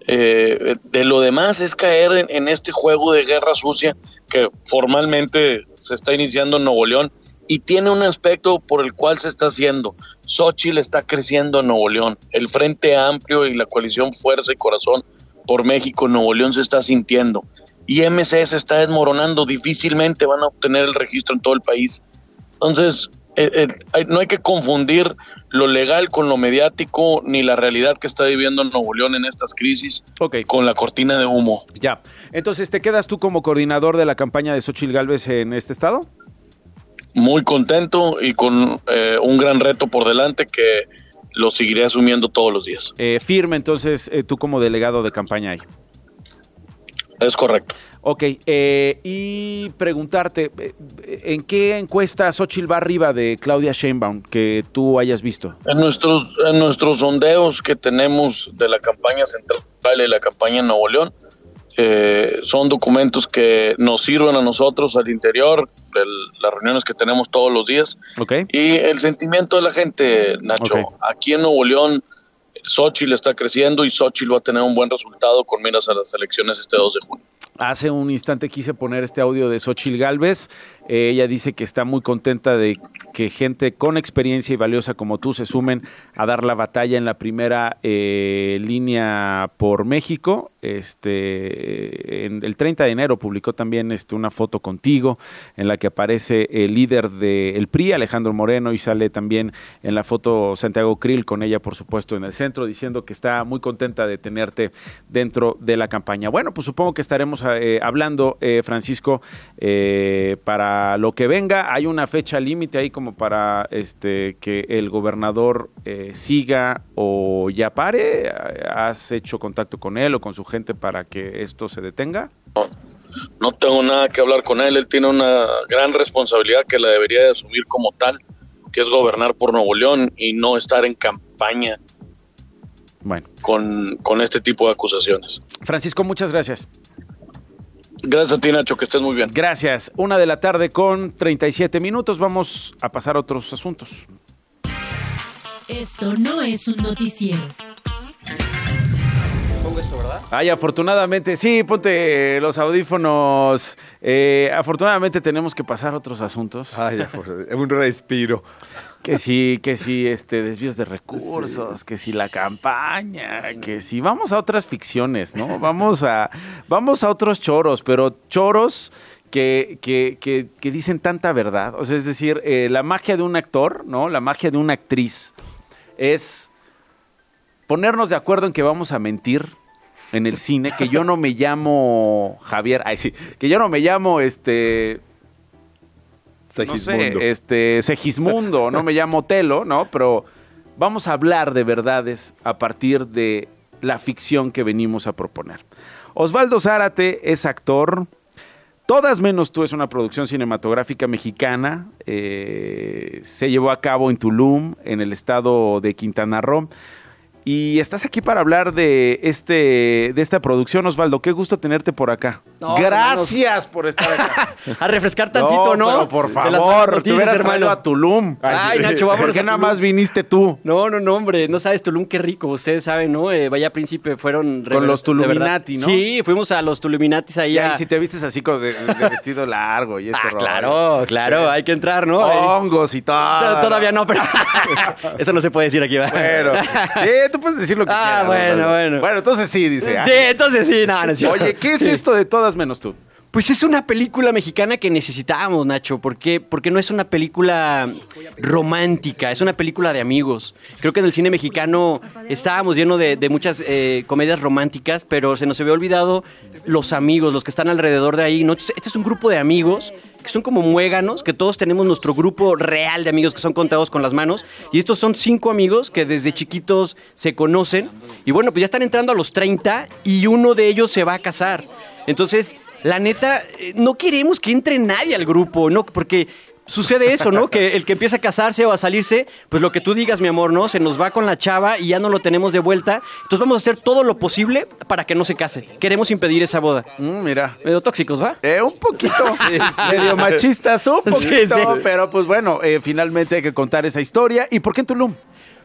De lo demás es caer en este juego de guerra sucia que formalmente se está iniciando en Nuevo León y tiene un aspecto por el cual se está haciendo. Xochitl está creciendo en Nuevo León. El Frente Amplio y la coalición Fuerza y Corazón por México en Nuevo León se está sintiendo. Y MC se está desmoronando. Difícilmente van a obtener el registro en todo el país. Entonces, eh, eh, no hay que confundir lo legal con lo mediático ni la realidad que está viviendo Nuevo León en estas crisis con la cortina de humo. Ya. Entonces, ¿te quedas tú como coordinador de la campaña de Xochil Gálvez en este estado? Muy contento y con eh, un gran reto por delante que lo seguiré asumiendo todos los días. firme entonces tú como delegado de campaña ahí. Es correcto. Ok, eh, y preguntarte, eh, ¿en qué encuesta Xochitl va arriba de Claudia Sheinbaum que tú hayas visto? En nuestros, en nuestros sondeos que tenemos de la campaña central y la campaña en Nuevo León, eh, son documentos que nos sirven a nosotros al interior de las reuniones que tenemos todos los días. Okay. Y el sentimiento de la gente, Nacho, aquí en Nuevo León, Xochitl está creciendo y Xochitl va a tener un buen resultado con miras a las elecciones este 2 de junio. Hace un instante quise poner este audio de Xochil Galvez. Eh, ella dice que está muy contenta de que gente con experiencia y valiosa como tú se sumen a dar la batalla en la primera eh, línea por México. Este, en el 30 de enero publicó también este, una foto contigo en la que aparece el líder del PRI, Alejandro Moreno, y sale también en la foto Santiago Krill con ella, por supuesto, en el centro, diciendo que está muy contenta de tenerte dentro de la campaña. Bueno, pues supongo que estaremos eh, hablando, eh, Francisco, eh, para lo que venga. Hay una fecha límite ahí como para este que el gobernador siga o ya pare. ¿Has hecho contacto con él o con su gente para que esto se detenga? No, tengo nada que hablar con él. Él tiene una gran responsabilidad que la debería de asumir como tal, que es gobernar por Nuevo León y no estar en campaña bueno. con, con este tipo de acusaciones. Francisco, muchas gracias. Gracias a ti, Nacho, que estés muy bien. Gracias. Una de la tarde con 37 minutos. Vamos a pasar a otros asuntos. Esto no es un noticiero. Pongo esto, ¿verdad? Ay, afortunadamente, sí, ponte los audífonos. Eh, afortunadamente tenemos que pasar a otros asuntos. Ay, un respiro. Que sí, que sí, este, desvíos de recursos, que sí la campaña, que sí, vamos a otras ficciones, ¿no? Vamos a, vamos a otros choros, pero choros que, que, que, que dicen tanta verdad. O sea, es decir, eh, la magia de un actor, ¿no? La magia de una actriz es ponernos de acuerdo en que vamos a mentir en el cine, que yo no me llamo Javier, ay sí, que yo no me llamo este no sé, este, Segismundo, no me llamo Telo, ¿no? Pero vamos a hablar de verdades a partir de la ficción que venimos a proponer. Osvaldo Zárate es actor. Todas menos tú es una producción cinematográfica mexicana. eh, se llevó a cabo en Tulum, en el estado de Quintana Roo. Y estás aquí para hablar de este de esta producción, Osvaldo. Qué gusto tenerte por acá. No, Gracias por estar acá. <laughs> A refrescar tantito, ¿no? pero por favor, te hubieras hermano. a Tulum. Ay, Nacho, vámonos ¿Por qué nada más viniste tú? No, no, no, hombre, no sabes Tulum qué rico, ustedes saben, ¿no? Eh, Vaya Príncipe fueron... Con los verdad. Tuluminati, ¿no? Sí, fuimos a los Tuluminatis ahí Y a... si te vistes así con de, de vestido largo y <laughs> este Ah, rollo. claro, claro, hay que entrar, ¿no? Hongos y todo. Todavía no, pero... <laughs> Eso no se puede decir aquí, ¿va? Bueno, sí, tú puedes decir lo que Ah, quieras. bueno, Osvaldo. bueno. Bueno, entonces sí, dice. ah. Sí, entonces sí, no, no es cierto. Oye, ¿qué es Sí. esto de todas menos tú? Pues es una película mexicana que necesitábamos, Nacho, porque porque no es una película romántica, es una película de amigos. Creo que en el cine mexicano estábamos llenos de, de muchas eh, comedias románticas, pero se nos había olvidado los amigos, los que están alrededor de ahí. ¿no? Este es un grupo de amigos que son como muéganos, que todos tenemos nuestro grupo real de amigos que son contados con las manos. Y estos son cinco amigos que desde chiquitos se conocen. Y bueno, pues ya están entrando a los 30 y uno de ellos se va a casar. Entonces, la neta, eh, no queremos que entre nadie al grupo, ¿no? Porque sucede eso, ¿no? Que el que empieza a casarse o a salirse, pues lo que tú digas, mi amor, ¿no? Se nos va con la chava y ya no lo tenemos de vuelta. Entonces vamos a hacer todo lo posible para que no se case. Queremos impedir esa boda. Mm, mira. Medio tóxicos, ¿va? Eh, un poquito. <laughs> Medio machistas, un poquito. sí. Pero pues bueno, eh, finalmente hay que contar esa historia. ¿Y por qué en Tulum?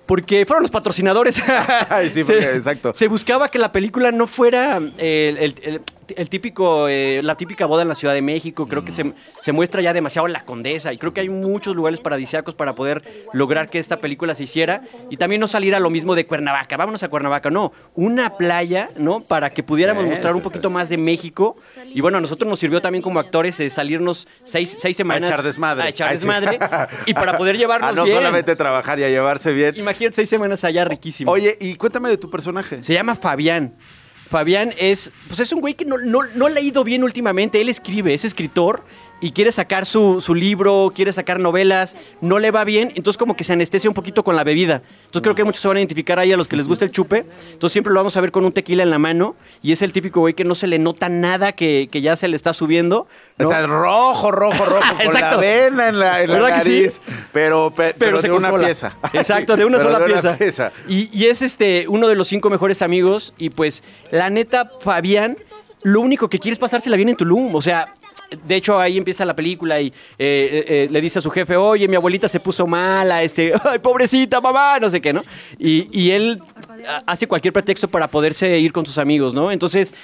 Porque fueron los patrocinadores. <laughs> Ay, sí, porque- <laughs> exacto. Se buscaba que la película no fuera eh, el, el- el típico, eh, la típica boda en la Ciudad de México. Creo que se, se muestra ya demasiado la condesa. Y creo que hay muchos lugares paradisíacos para poder lograr que esta película se hiciera. Y también no salir a lo mismo de Cuernavaca. Vámonos a Cuernavaca. No, una playa, ¿no? Para que pudiéramos Sí, mostrar sí, un poquito más de México. Y bueno, a nosotros nos sirvió también como actores eh, salirnos seis, seis semanas. A echar desmadre. A echar desmadre. y para poder <laughs> llevarnos Ah, no bien. solamente trabajar y a llevarse bien. Imagínate seis semanas allá riquísimo. Oye, y cuéntame de tu personaje. Se llama Fabián. Fabián es, pues es un güey que no, no, no ha ido bien últimamente. Él escribe, es escritor y quiere sacar su, su libro, quiere sacar novelas, no le va bien, entonces como que se anestesia un poquito con la bebida. Entonces creo que muchos se van a identificar ahí a los que les gusta el chupe. Entonces siempre lo vamos a ver con un tequila en la mano y es el típico güey que no se le nota nada que, que ya se le está subiendo. ¿no? O sea, rojo, rojo, rojo, <laughs> con la Exacto. vena en la, en la ¿Verdad que sí? nariz. Pero, pe- pero, se de una pieza. <laughs> Exacto, de una Pero sola de pieza. pieza. Y, y es este uno de los cinco mejores amigos. Y pues, la neta, Fabián, lo único que quiere es pasársela bien en Tulum. O sea. De hecho, ahí empieza la película y eh, eh, eh, le dice a su jefe, oye, mi abuelita se puso mala, este, <laughs> ay, pobrecita mamá, no sé qué, ¿no? Y, y él hace cualquier pretexto para poderse ir con sus amigos, ¿no? Entonces,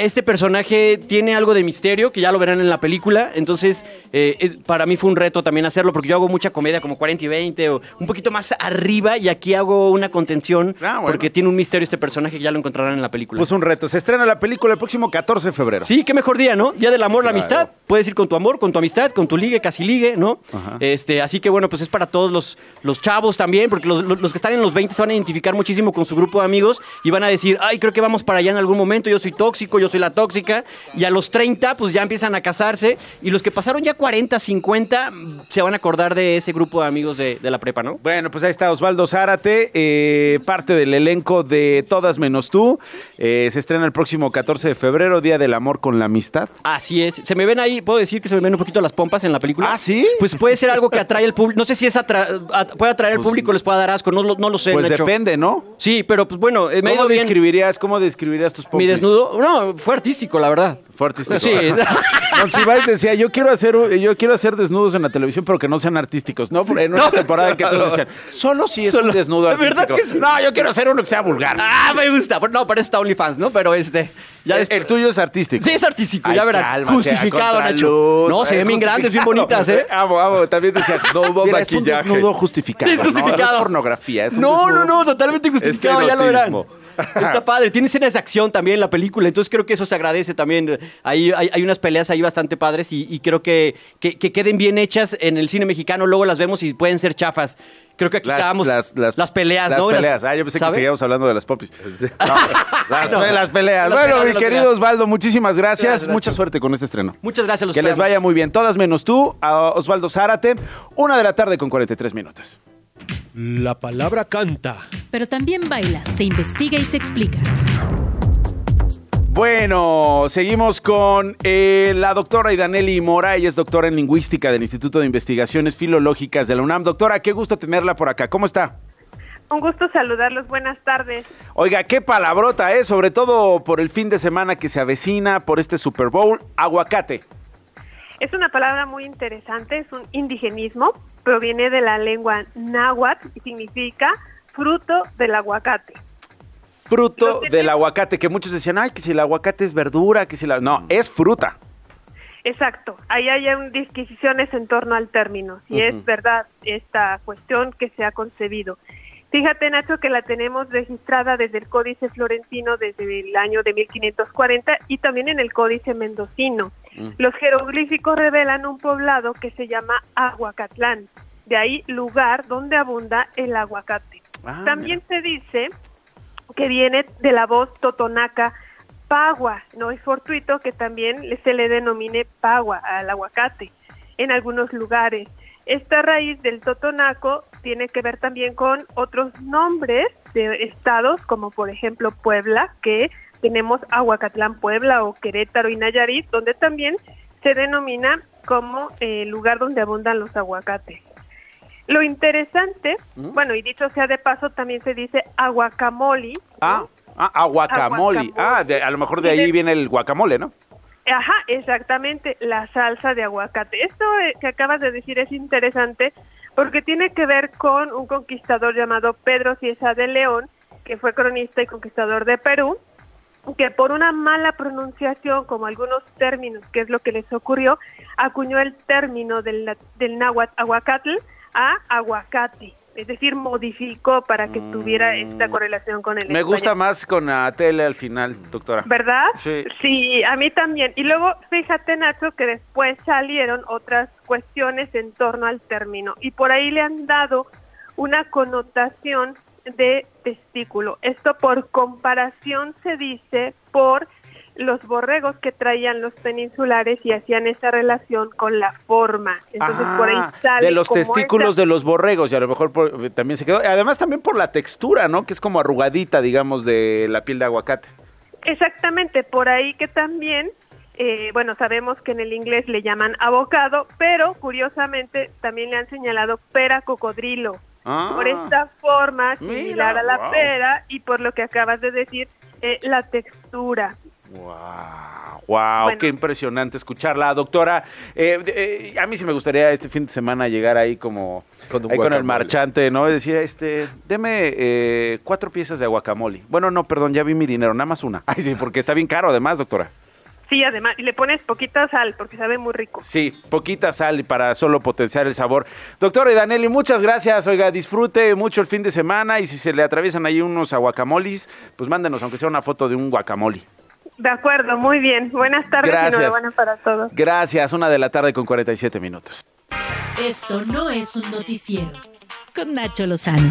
este personaje tiene algo de misterio, que ya lo verán en la película. Entonces, eh, es- para mí fue un reto también hacerlo, porque yo hago mucha comedia como 40 y 20 o un poquito más arriba, y aquí hago una contención, porque tiene un misterio este personaje que ya lo encontrarán en la película. Pues un reto. Se estrena la película el próximo 14 de febrero. Sí, qué mejor día, ¿no? Día del amor, la amistad. Puedes ir con tu amor, con tu amistad, con tu ligue, casi ligue, ¿no? Ajá. Este, así que bueno, pues es para todos los, los chavos también, porque los, los- los que están en los 20 se van a identificar muchísimo con su grupo de amigos y van a decir, ay, creo que vamos para allá en algún momento, yo soy tóxico, yo soy la tóxica. Y a los 30, pues ya empiezan a casarse. Y los que pasaron ya 40, 50, mm, se van a acordar de ese grupo de amigos de, de la prepa, ¿no? Bueno, pues ahí está Osvaldo Zárate, eh, parte del elenco de Todas Menos Tú. Eh, se estrena el próximo 14 de febrero, Día del Amor con la Amistad. Así es. Se me ven ahí, puedo decir que se me ven un poquito las pompas en la película. ¿Ah, sí? Pues puede ser algo que atrae al público. No sé si es atra- a- puede atraer al público, les pueda dar asco, no, lo- no lo sé. Pues Nacho. depende, ¿no? Sí, pero pues bueno, eh, me ¿Cómo describirías, ¿Cómo describirías tus Mi pompis? desnudo, no, no, fue artístico, la verdad. Fue artístico. Sí. <laughs> Monsiváis decía, yo quiero hacer yo quiero hacer desnudos en la televisión, pero que no sean artísticos. No, en una temporada que todos decían, solo si es Solo- un desnudo <laughs> ¿De verdad artístico. que sí? No, yo quiero hacer uno que sea vulgar. Ah, me gusta. No, eso está OnlyFans, ¿no? Pero este. Ya el, tuyo es artístico. Sí, es artístico, Ay, ya verán. Justificado, Nacho. No, se Es ven bien grandes, bien justificado. bonitas, ¿eh? <laughs> Amo, amo. También decía, No hubo mira, es un maquillaje. desnudo justificado. Sí, es ¿no? No justificado. es pornografía. Es No, no, no, totalmente justificado, ya lo verán. Está <laughs> padre, tiene escenas de acción también la película, entonces creo que eso se agradece también. Hay, hay, hay unas peleas ahí bastante padres y, y creo que, que, que queden bien hechas en el cine mexicano, luego las vemos y pueden ser chafas. Creo que aquí acabamos las, peleas, las ¿no? peleas. ah, yo pensé ¿sabe? que seguíamos hablando de las popis. No, las, <laughs> No. las peleas. Las bueno, peleas, mi las querido peleas. Osvaldo, muchísimas gracias. Gracias, Mucha suerte con este estreno. Muchas gracias, los Que les esperamos. vaya muy bien. Todas menos tú, a Osvaldo Zárate. Una de la tarde con 43 minutos. La palabra canta. Pero también baila, se investiga y se explica. Bueno, seguimos con eh, la doctora Idaneli Mora. Ella es doctora en lingüística del Instituto de Investigaciones Filológicas de la UNAM. Doctora, qué gusto tenerla por acá. ¿Cómo está? Un gusto saludarlos. Buenas tardes. Oiga, qué palabrota, ¿eh? Sobre todo por el fin de semana que se avecina, por este Super Bowl. Aguacate. Es una palabra muy interesante, es un indigenismo, proviene de la lengua náhuatl y significa fruto del aguacate. Fruto del aguacate, que muchos decían, ay, que si el aguacate es verdura, que si la... No, es fruta. Exacto, ahí hay disquisiciones en torno al término, si es verdad esta cuestión que se ha concebido. Fíjate, Nacho, que la tenemos registrada desde el Códice Florentino desde el año de 1540 y también en el Códice Mendocino. Los jeroglíficos revelan un poblado que se llama Aguacatlán, de ahí lugar donde abunda el aguacate. Ah, también se dice que viene de la voz totonaca pagua, no es fortuito que también se le denomine pagua al aguacate en algunos lugares. Esta raíz del totonaco tiene que ver también con otros nombres de estados, como por ejemplo Puebla, que tenemos Aguacatlán Puebla o Querétaro y Nayarit, donde también se denomina como eh, lugar donde abundan los aguacates. Lo interesante, bueno, y dicho sea de paso, también se dice aguacamoli. Ah, ah aguacamole. Aguacamole. Ah, de- a lo mejor de- ahí viene el guacamole, ¿no? Ajá, exactamente, la salsa de aguacate. Esto eh, que acabas de decir es interesante porque tiene que ver con un conquistador llamado Pedro Ciesa de León, que fue cronista y conquistador de Perú, que por una mala pronunciación, como algunos términos, que es lo que les ocurrió, acuñó el término del, del náhuatl aguacatl a aguacate, es decir, modificó para que tuviera esta correlación con el Mm. Me gusta más con la tele al final, doctora. ¿Verdad? Sí. a mí también. Y luego, fíjate, Nacho, que después salieron otras cuestiones en torno al término. Y por ahí le han dado una connotación de testículo. Esto por comparación se dice por los borregos que traían los peninsulares y hacían esa relación con la forma. Entonces por ahí Ah, sale de los como testículos de los borregos y a lo mejor por- también se quedó. Además también por la textura, ¿no? Que es como arrugadita, digamos, de la piel de aguacate. Exactamente, por ahí que también, eh, bueno, sabemos que en el inglés le llaman abocado, pero curiosamente también le han señalado pera cocodrilo. Ah. Por esta forma Mira, similar a la wow. pera y por lo que acabas de decir, eh, la textura. Wow, Bueno. qué impresionante escucharla, doctora. Eh, eh, a mí sí me gustaría este fin de semana llegar ahí como Con ahí con el marchante, ¿no? Y decir, este, deme eh, cuatro piezas de guacamole. Bueno, no, perdón, ya vi mi dinero, nada más una. <laughs> Ay, sí, porque está bien caro además, doctora. Sí, además, y le pones poquita sal porque sabe muy rico. Sí, poquita sal y para solo potenciar el sabor. Doctora Danelli, muchas gracias. Oiga, disfrute mucho el fin de semana y si se le atraviesan ahí unos aguacamolis, pues mándenos aunque sea una foto de un guacamole. De acuerdo, muy bien. Buenas tardes Gracias. y enhorabuena para todos. Gracias, una de la tarde con 47 minutos. Esto no es un noticiero. Con Nacho Lozano.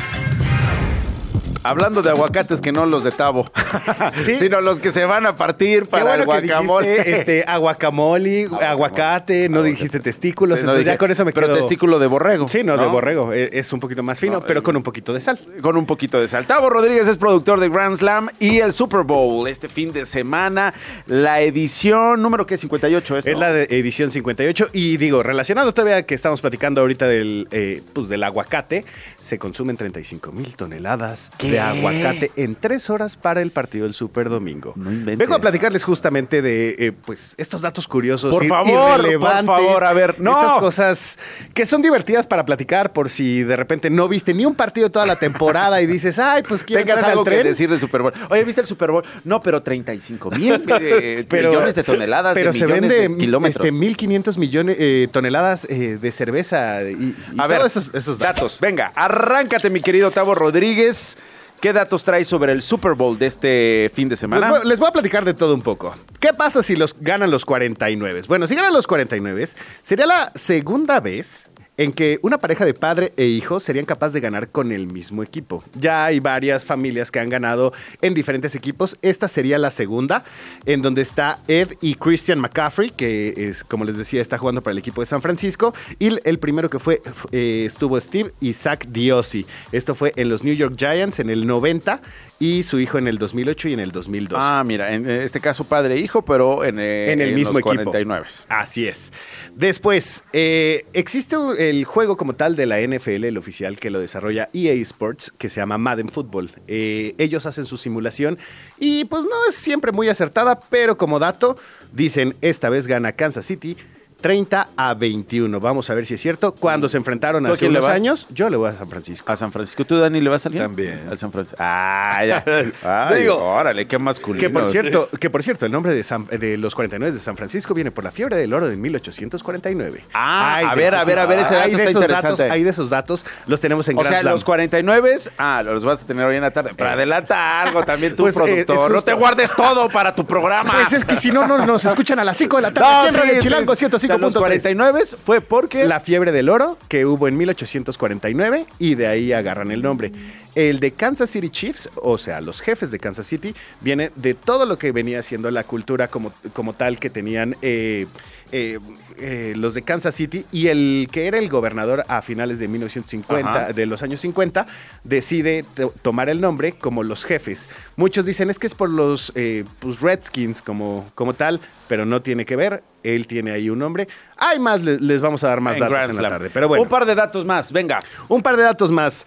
Hablando de aguacates que no los de Tavo, <laughs> sino los que se van a partir Qué para bueno el guacamole. dijiste, este, aguacamole, aguacate, no dijiste testículos, No entonces dije, ya con eso me pero quedo... testículo de borrego. Sí, no, de borrego, e- es un poquito más fino, No, pero eh, con un poquito de sal. Con un poquito de sal. Tavo Rodríguez es productor de Grand Slam y el Super Bowl este fin de semana. La edición número que 58 es. Es la de edición 58 y digo, relacionado todavía que estamos platicando ahorita del, eh, pues, del aguacate, se consumen 35 mil toneladas de de aguacate en tres horas para el partido del Super Domingo. Vengo a platicarles justamente de eh, pues estos datos curiosos. Por favor, por favor, a ver, no. Estas cosas que son divertidas para platicar por si de repente no viste ni un partido toda la temporada y dices, ay, pues quiero Tengas algo al que tren. decir de Super Bowl. Oye, ¿viste el Super Bowl? No, pero 35 mil <laughs> eh, millones de toneladas, pero de se vende de kilómetros. este 1500 millones eh, toneladas de cerveza y, y A ver, esos, esos datos. Venga, arráncate, mi querido Tavo Rodríguez. ¿Qué datos traes sobre el Super Bowl de este fin de Les semana? voy, les voy a platicar de todo un poco. ¿Qué pasa si los ganan los 49? Bueno, si ganan los 49, sería la segunda vez en que una pareja de padre e hijo serían capaces de ganar con el mismo equipo. Ya hay varias familias que han ganado en diferentes equipos. Esta sería la segunda, en donde está Ed y Christian McCaffrey, que es, como les decía, está jugando para el equipo de San Francisco. Y el- primero que fue eh, estuvo Steve y Zach Diosi. Esto fue en los New York Giants en el 90 y su hijo en el 2008 y en el 2012. Ah, mira, en este caso padre e hijo, pero en, eh, en el mismo los equipo. 49. Así es. Después, eh, existe el juego como tal de la NFL, el oficial, que lo desarrolla EA Sports, que se llama Madden Football. Eh, ellos hacen su simulación y pues no es siempre muy acertada, pero como dato, dicen, esta vez gana Kansas City. 30 a 21. Vamos a ver si es cierto. Cuando se enfrentaron ¿Tú a hace unos años, yo le voy a San Francisco. A San Francisco. ¿Tú, Dani, le vas a alguien? También. Al San Francisco. Ah, ya. <laughs> Ay, Digo, órale, qué masculino. Que por cierto, que por cierto, el nombre de, San- de los 49 de San Francisco viene por la fiebre del oro de 1849. Ah, Hay a de ver, ese a ver, a ver, ese dato hay de está esos interesante. datos, hay de esos datos, los tenemos en O Grand sea, Slam. los 49, ah, los vas a tener hoy en la tarde. Pero adelanta algo también <laughs> tú, Pues, eh, productor. no te guardes todo para tu programa. Pues es que si no, no nos escuchan a las 5 de la tarde. <laughs> No, aquí en sí, Radio sí, Chilango sí. O sea, 105.3. los 49 fue porque... La fiebre del oro que hubo en 1849 y de ahí agarran el nombre. El de Kansas City Chiefs, o sea, los jefes de Kansas City, viene de todo lo que venía siendo la cultura como, como tal que tenían eh, eh, eh, los de Kansas City y el que era el gobernador a finales de 1950, Ajá. de los años 50, decide to- tomar el nombre como los jefes. Muchos dicen es que es por los pues, Redskins como, como tal, pero no tiene que ver. Él tiene ahí un nombre. Hay más, le- les vamos a dar más En datos Grand en la Slam. tarde. Pero bueno. Un par de datos más, venga. Un par de datos más.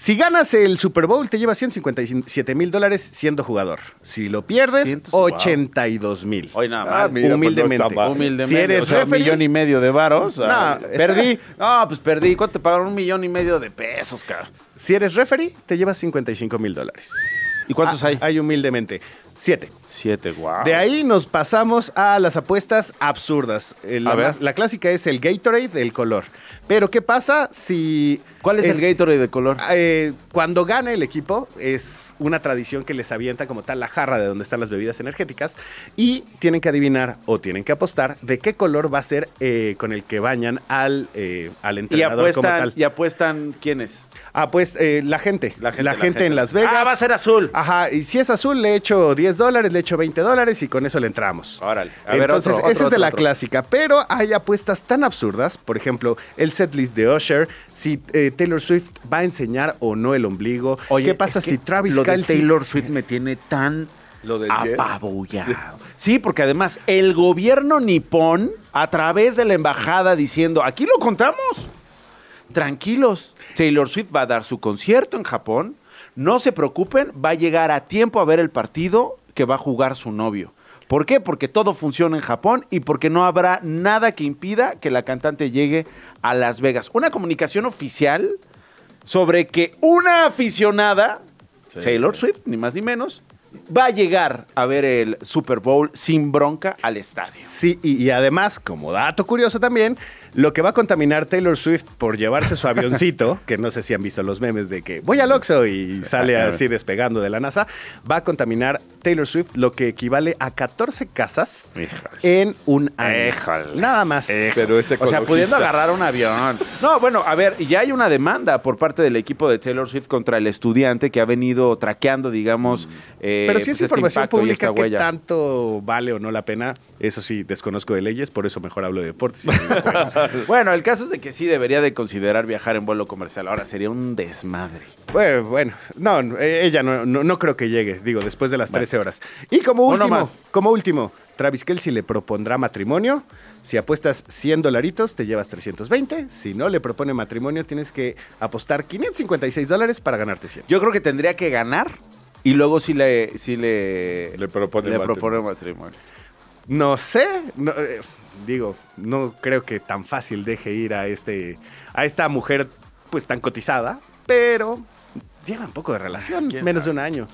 Si ganas el Super Bowl, te llevas 157 mil dólares siendo jugador. Si lo pierdes, 100, wow. 82 mil. Hoy nada Ah, más. mira, pues no humildemente. Si eres o sea, un referee- millón y medio de varos. No, ah, perdí. No, pues perdí. ¿Cuánto te pagaron? Un millón y medio de pesos, cara. Si eres referee, te llevas 55 mil dólares. ¿Y cuántos Ah, hay? Hay humildemente. Siete. Siete, wow. De ahí nos pasamos a las apuestas absurdas. Eh, La, más- la clásica es el Gatorade, el color. Pero ¿qué pasa si... ¿Cuál es, el Gatorade de color? Eh, cuando gana el equipo, es una tradición que les avienta como tal la jarra de donde están las bebidas energéticas y tienen que adivinar o tienen que apostar de qué color va a ser eh, con el que bañan al, eh, al ¿Y entrenador como apuestan, tal. ¿Y apuestan quiénes? Ah, pues eh, la gente. La gente, la gente. en Las Vegas. Ah, va a ser azul. Ajá, y si es azul, le echo 10 dólares, le echo 20 dólares y con eso le entramos. Órale. A ver, Entonces, otro, esa otro, es de la otro. clásica. Pero hay apuestas tan absurdas. Por ejemplo, el setlist de Usher. Si eh, Taylor Swift va a enseñar o no el ombligo. Oye, ¿Qué pasa es que si Travis lo de Kelce- Taylor Swift me tiene tan Lo del apabullado. Sí. porque además el gobierno nipón, a través de la embajada diciendo, aquí lo contamos, tranquilos, Taylor Swift va a dar su concierto en Japón, no se preocupen, va a llegar a tiempo a ver el partido que va a jugar su novio. ¿Por qué? Porque todo funciona en Japón y porque no habrá nada que impida que la cantante llegue a Las Vegas. Una comunicación oficial sobre que una aficionada, Taylor Swift, ni más ni menos, va a llegar a ver el Super Bowl sin bronca al estadio. Sí, y, y además, como dato curioso también, lo que va a contaminar Taylor Swift por llevarse su avioncito, <laughs> que no sé si han visto los memes de que voy al Oxxo y sale así despegando de la NASA, va a contaminar Taylor Swift lo que equivale a 14 casas en un año. Híjole. Nada más. Pero O sea, pudiendo agarrar un avión. No, bueno, a ver, ya hay una demanda por parte del equipo de Taylor Swift contra el estudiante que ha venido traqueando, digamos, eh, Pero si pues, es este información pública, ¿qué tanto vale o no la pena? Eso sí, desconozco de leyes, por eso mejor hablo de deportes. y no. <laughs> Bueno, el caso es de que sí debería de considerar viajar en vuelo comercial. Ahora sería un desmadre. Bueno, bueno, no, ella no, no, no creo que llegue, digo, después de las 13 horas. Y como último, más. como último, Travis Kelsey le propondrá matrimonio. Si apuestas 100 dolaritos, te llevas 320. Si no le propone matrimonio, tienes que apostar 556 dólares para ganarte 100. Yo creo que tendría que ganar y luego sí le, sí le, Le propone le matrimonio. propone matrimonio. No sé, no, eh, digo, no creo que tan fácil deje ir a este a esta mujer pues tan cotizada, pero lleva un poco de relación, ¿Quién menos sabe? de un año.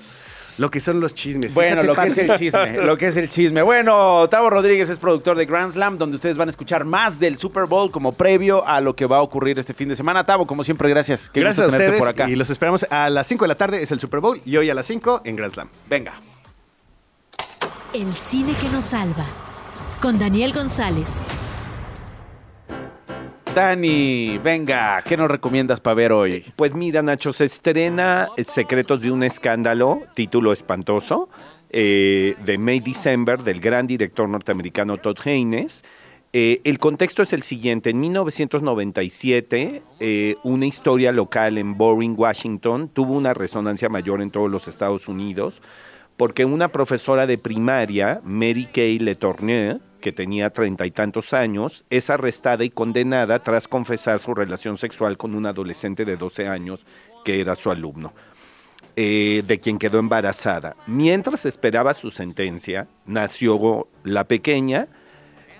Lo que son los chismes. Bueno, Fíjate, lo que es el chisme, lo que es el <laughs> chisme. Bueno, Tavo Rodríguez es productor de Grand Slam, donde ustedes van a escuchar más del Super Bowl como previo a lo que va a ocurrir este fin de semana. Tavo, como siempre, gracias. Qué Gracias a ustedes por acá. y los esperamos a las 5 de la tarde, es el Super Bowl y hoy a las 5 en Grand Slam. Venga. El cine que nos salva. Con Daniel González. Dani, venga, ¿qué nos recomiendas para ver hoy? Pues mira, Nacho, se estrena Secretos de un Escándalo, título espantoso, eh, de May December, del gran director norteamericano Todd Haynes. Eh, el contexto es el siguiente. En 1997, eh, una historia local en Boring, Washington, tuvo una resonancia mayor en todos los Estados Unidos, porque una profesora de primaria, Mary Kay Letourneau, que tenía treinta y tantos años, es arrestada y condenada tras confesar su relación sexual con un adolescente de 12 años que era su alumno, eh, de quien quedó embarazada. Mientras esperaba su sentencia, nació la pequeña,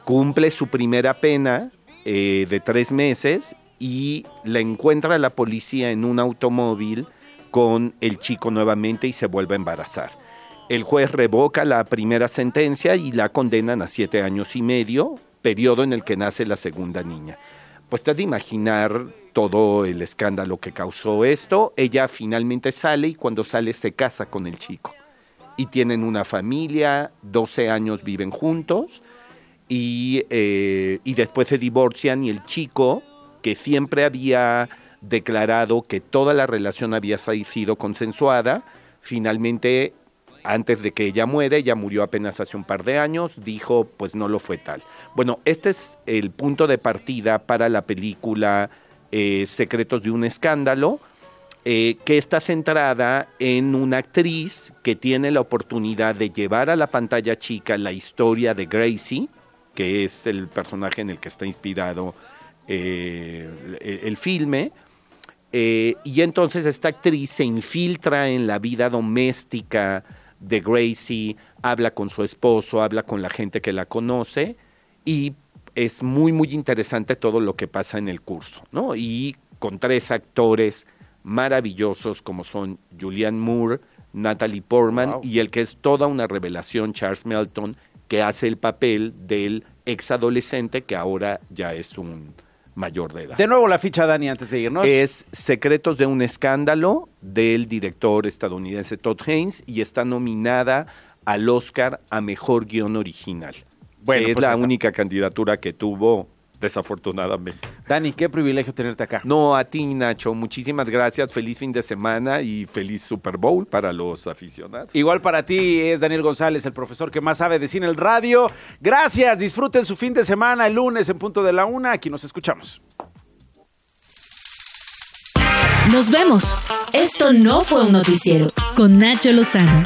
cumple su primera pena eh, de tres meses y la encuentra la policía en un automóvil con el chico nuevamente y se vuelve a embarazar. El juez revoca la primera sentencia y la condenan a siete años y medio, periodo en el que nace la segunda niña. Pues te has de imaginar todo el escándalo que causó esto. Ella finalmente sale y cuando sale se casa con el chico. Y tienen una familia, 12 años viven juntos y, eh, y después se divorcian y el chico, que siempre había declarado que toda la relación había sido consensuada, finalmente, antes de que ella muere, ella murió apenas hace un par de años, dijo, pues no lo fue tal. Bueno, este es el punto de partida para la película eh, Secretos de un Escándalo, eh, que está centrada en una actriz que tiene la oportunidad de llevar a la pantalla chica la historia de Gracie, que es el personaje en el que está inspirado eh, el, filme. Y entonces esta actriz se infiltra en la vida doméstica de Gracie, habla con su esposo, habla con la gente que la conoce y es muy, muy interesante todo lo que pasa en el curso, ¿no? Y con tres actores maravillosos como son Julianne Moore, Natalie Portman Wow. y el que es toda una revelación, Charles Melton, que hace el papel del exadolescente que ahora ya es un mayor de edad. De nuevo la ficha, Dani, antes de irnos. Es Secretos de un Escándalo del director estadounidense Todd Haynes y está nominada al Oscar a Mejor Guión Original. Bueno, que es pues la única candidatura que tuvo, desafortunadamente. Dani, qué privilegio tenerte acá. No, a ti, Nacho. Muchísimas gracias. Feliz fin de semana y feliz Super Bowl para los aficionados. Igual para ti es Daniel González, el profesor que más sabe de cine en el radio. Gracias, disfruten su fin de semana el lunes en punto de la una. Aquí nos escuchamos. Nos vemos. Esto no fue un noticiero. Con Nacho Lozano.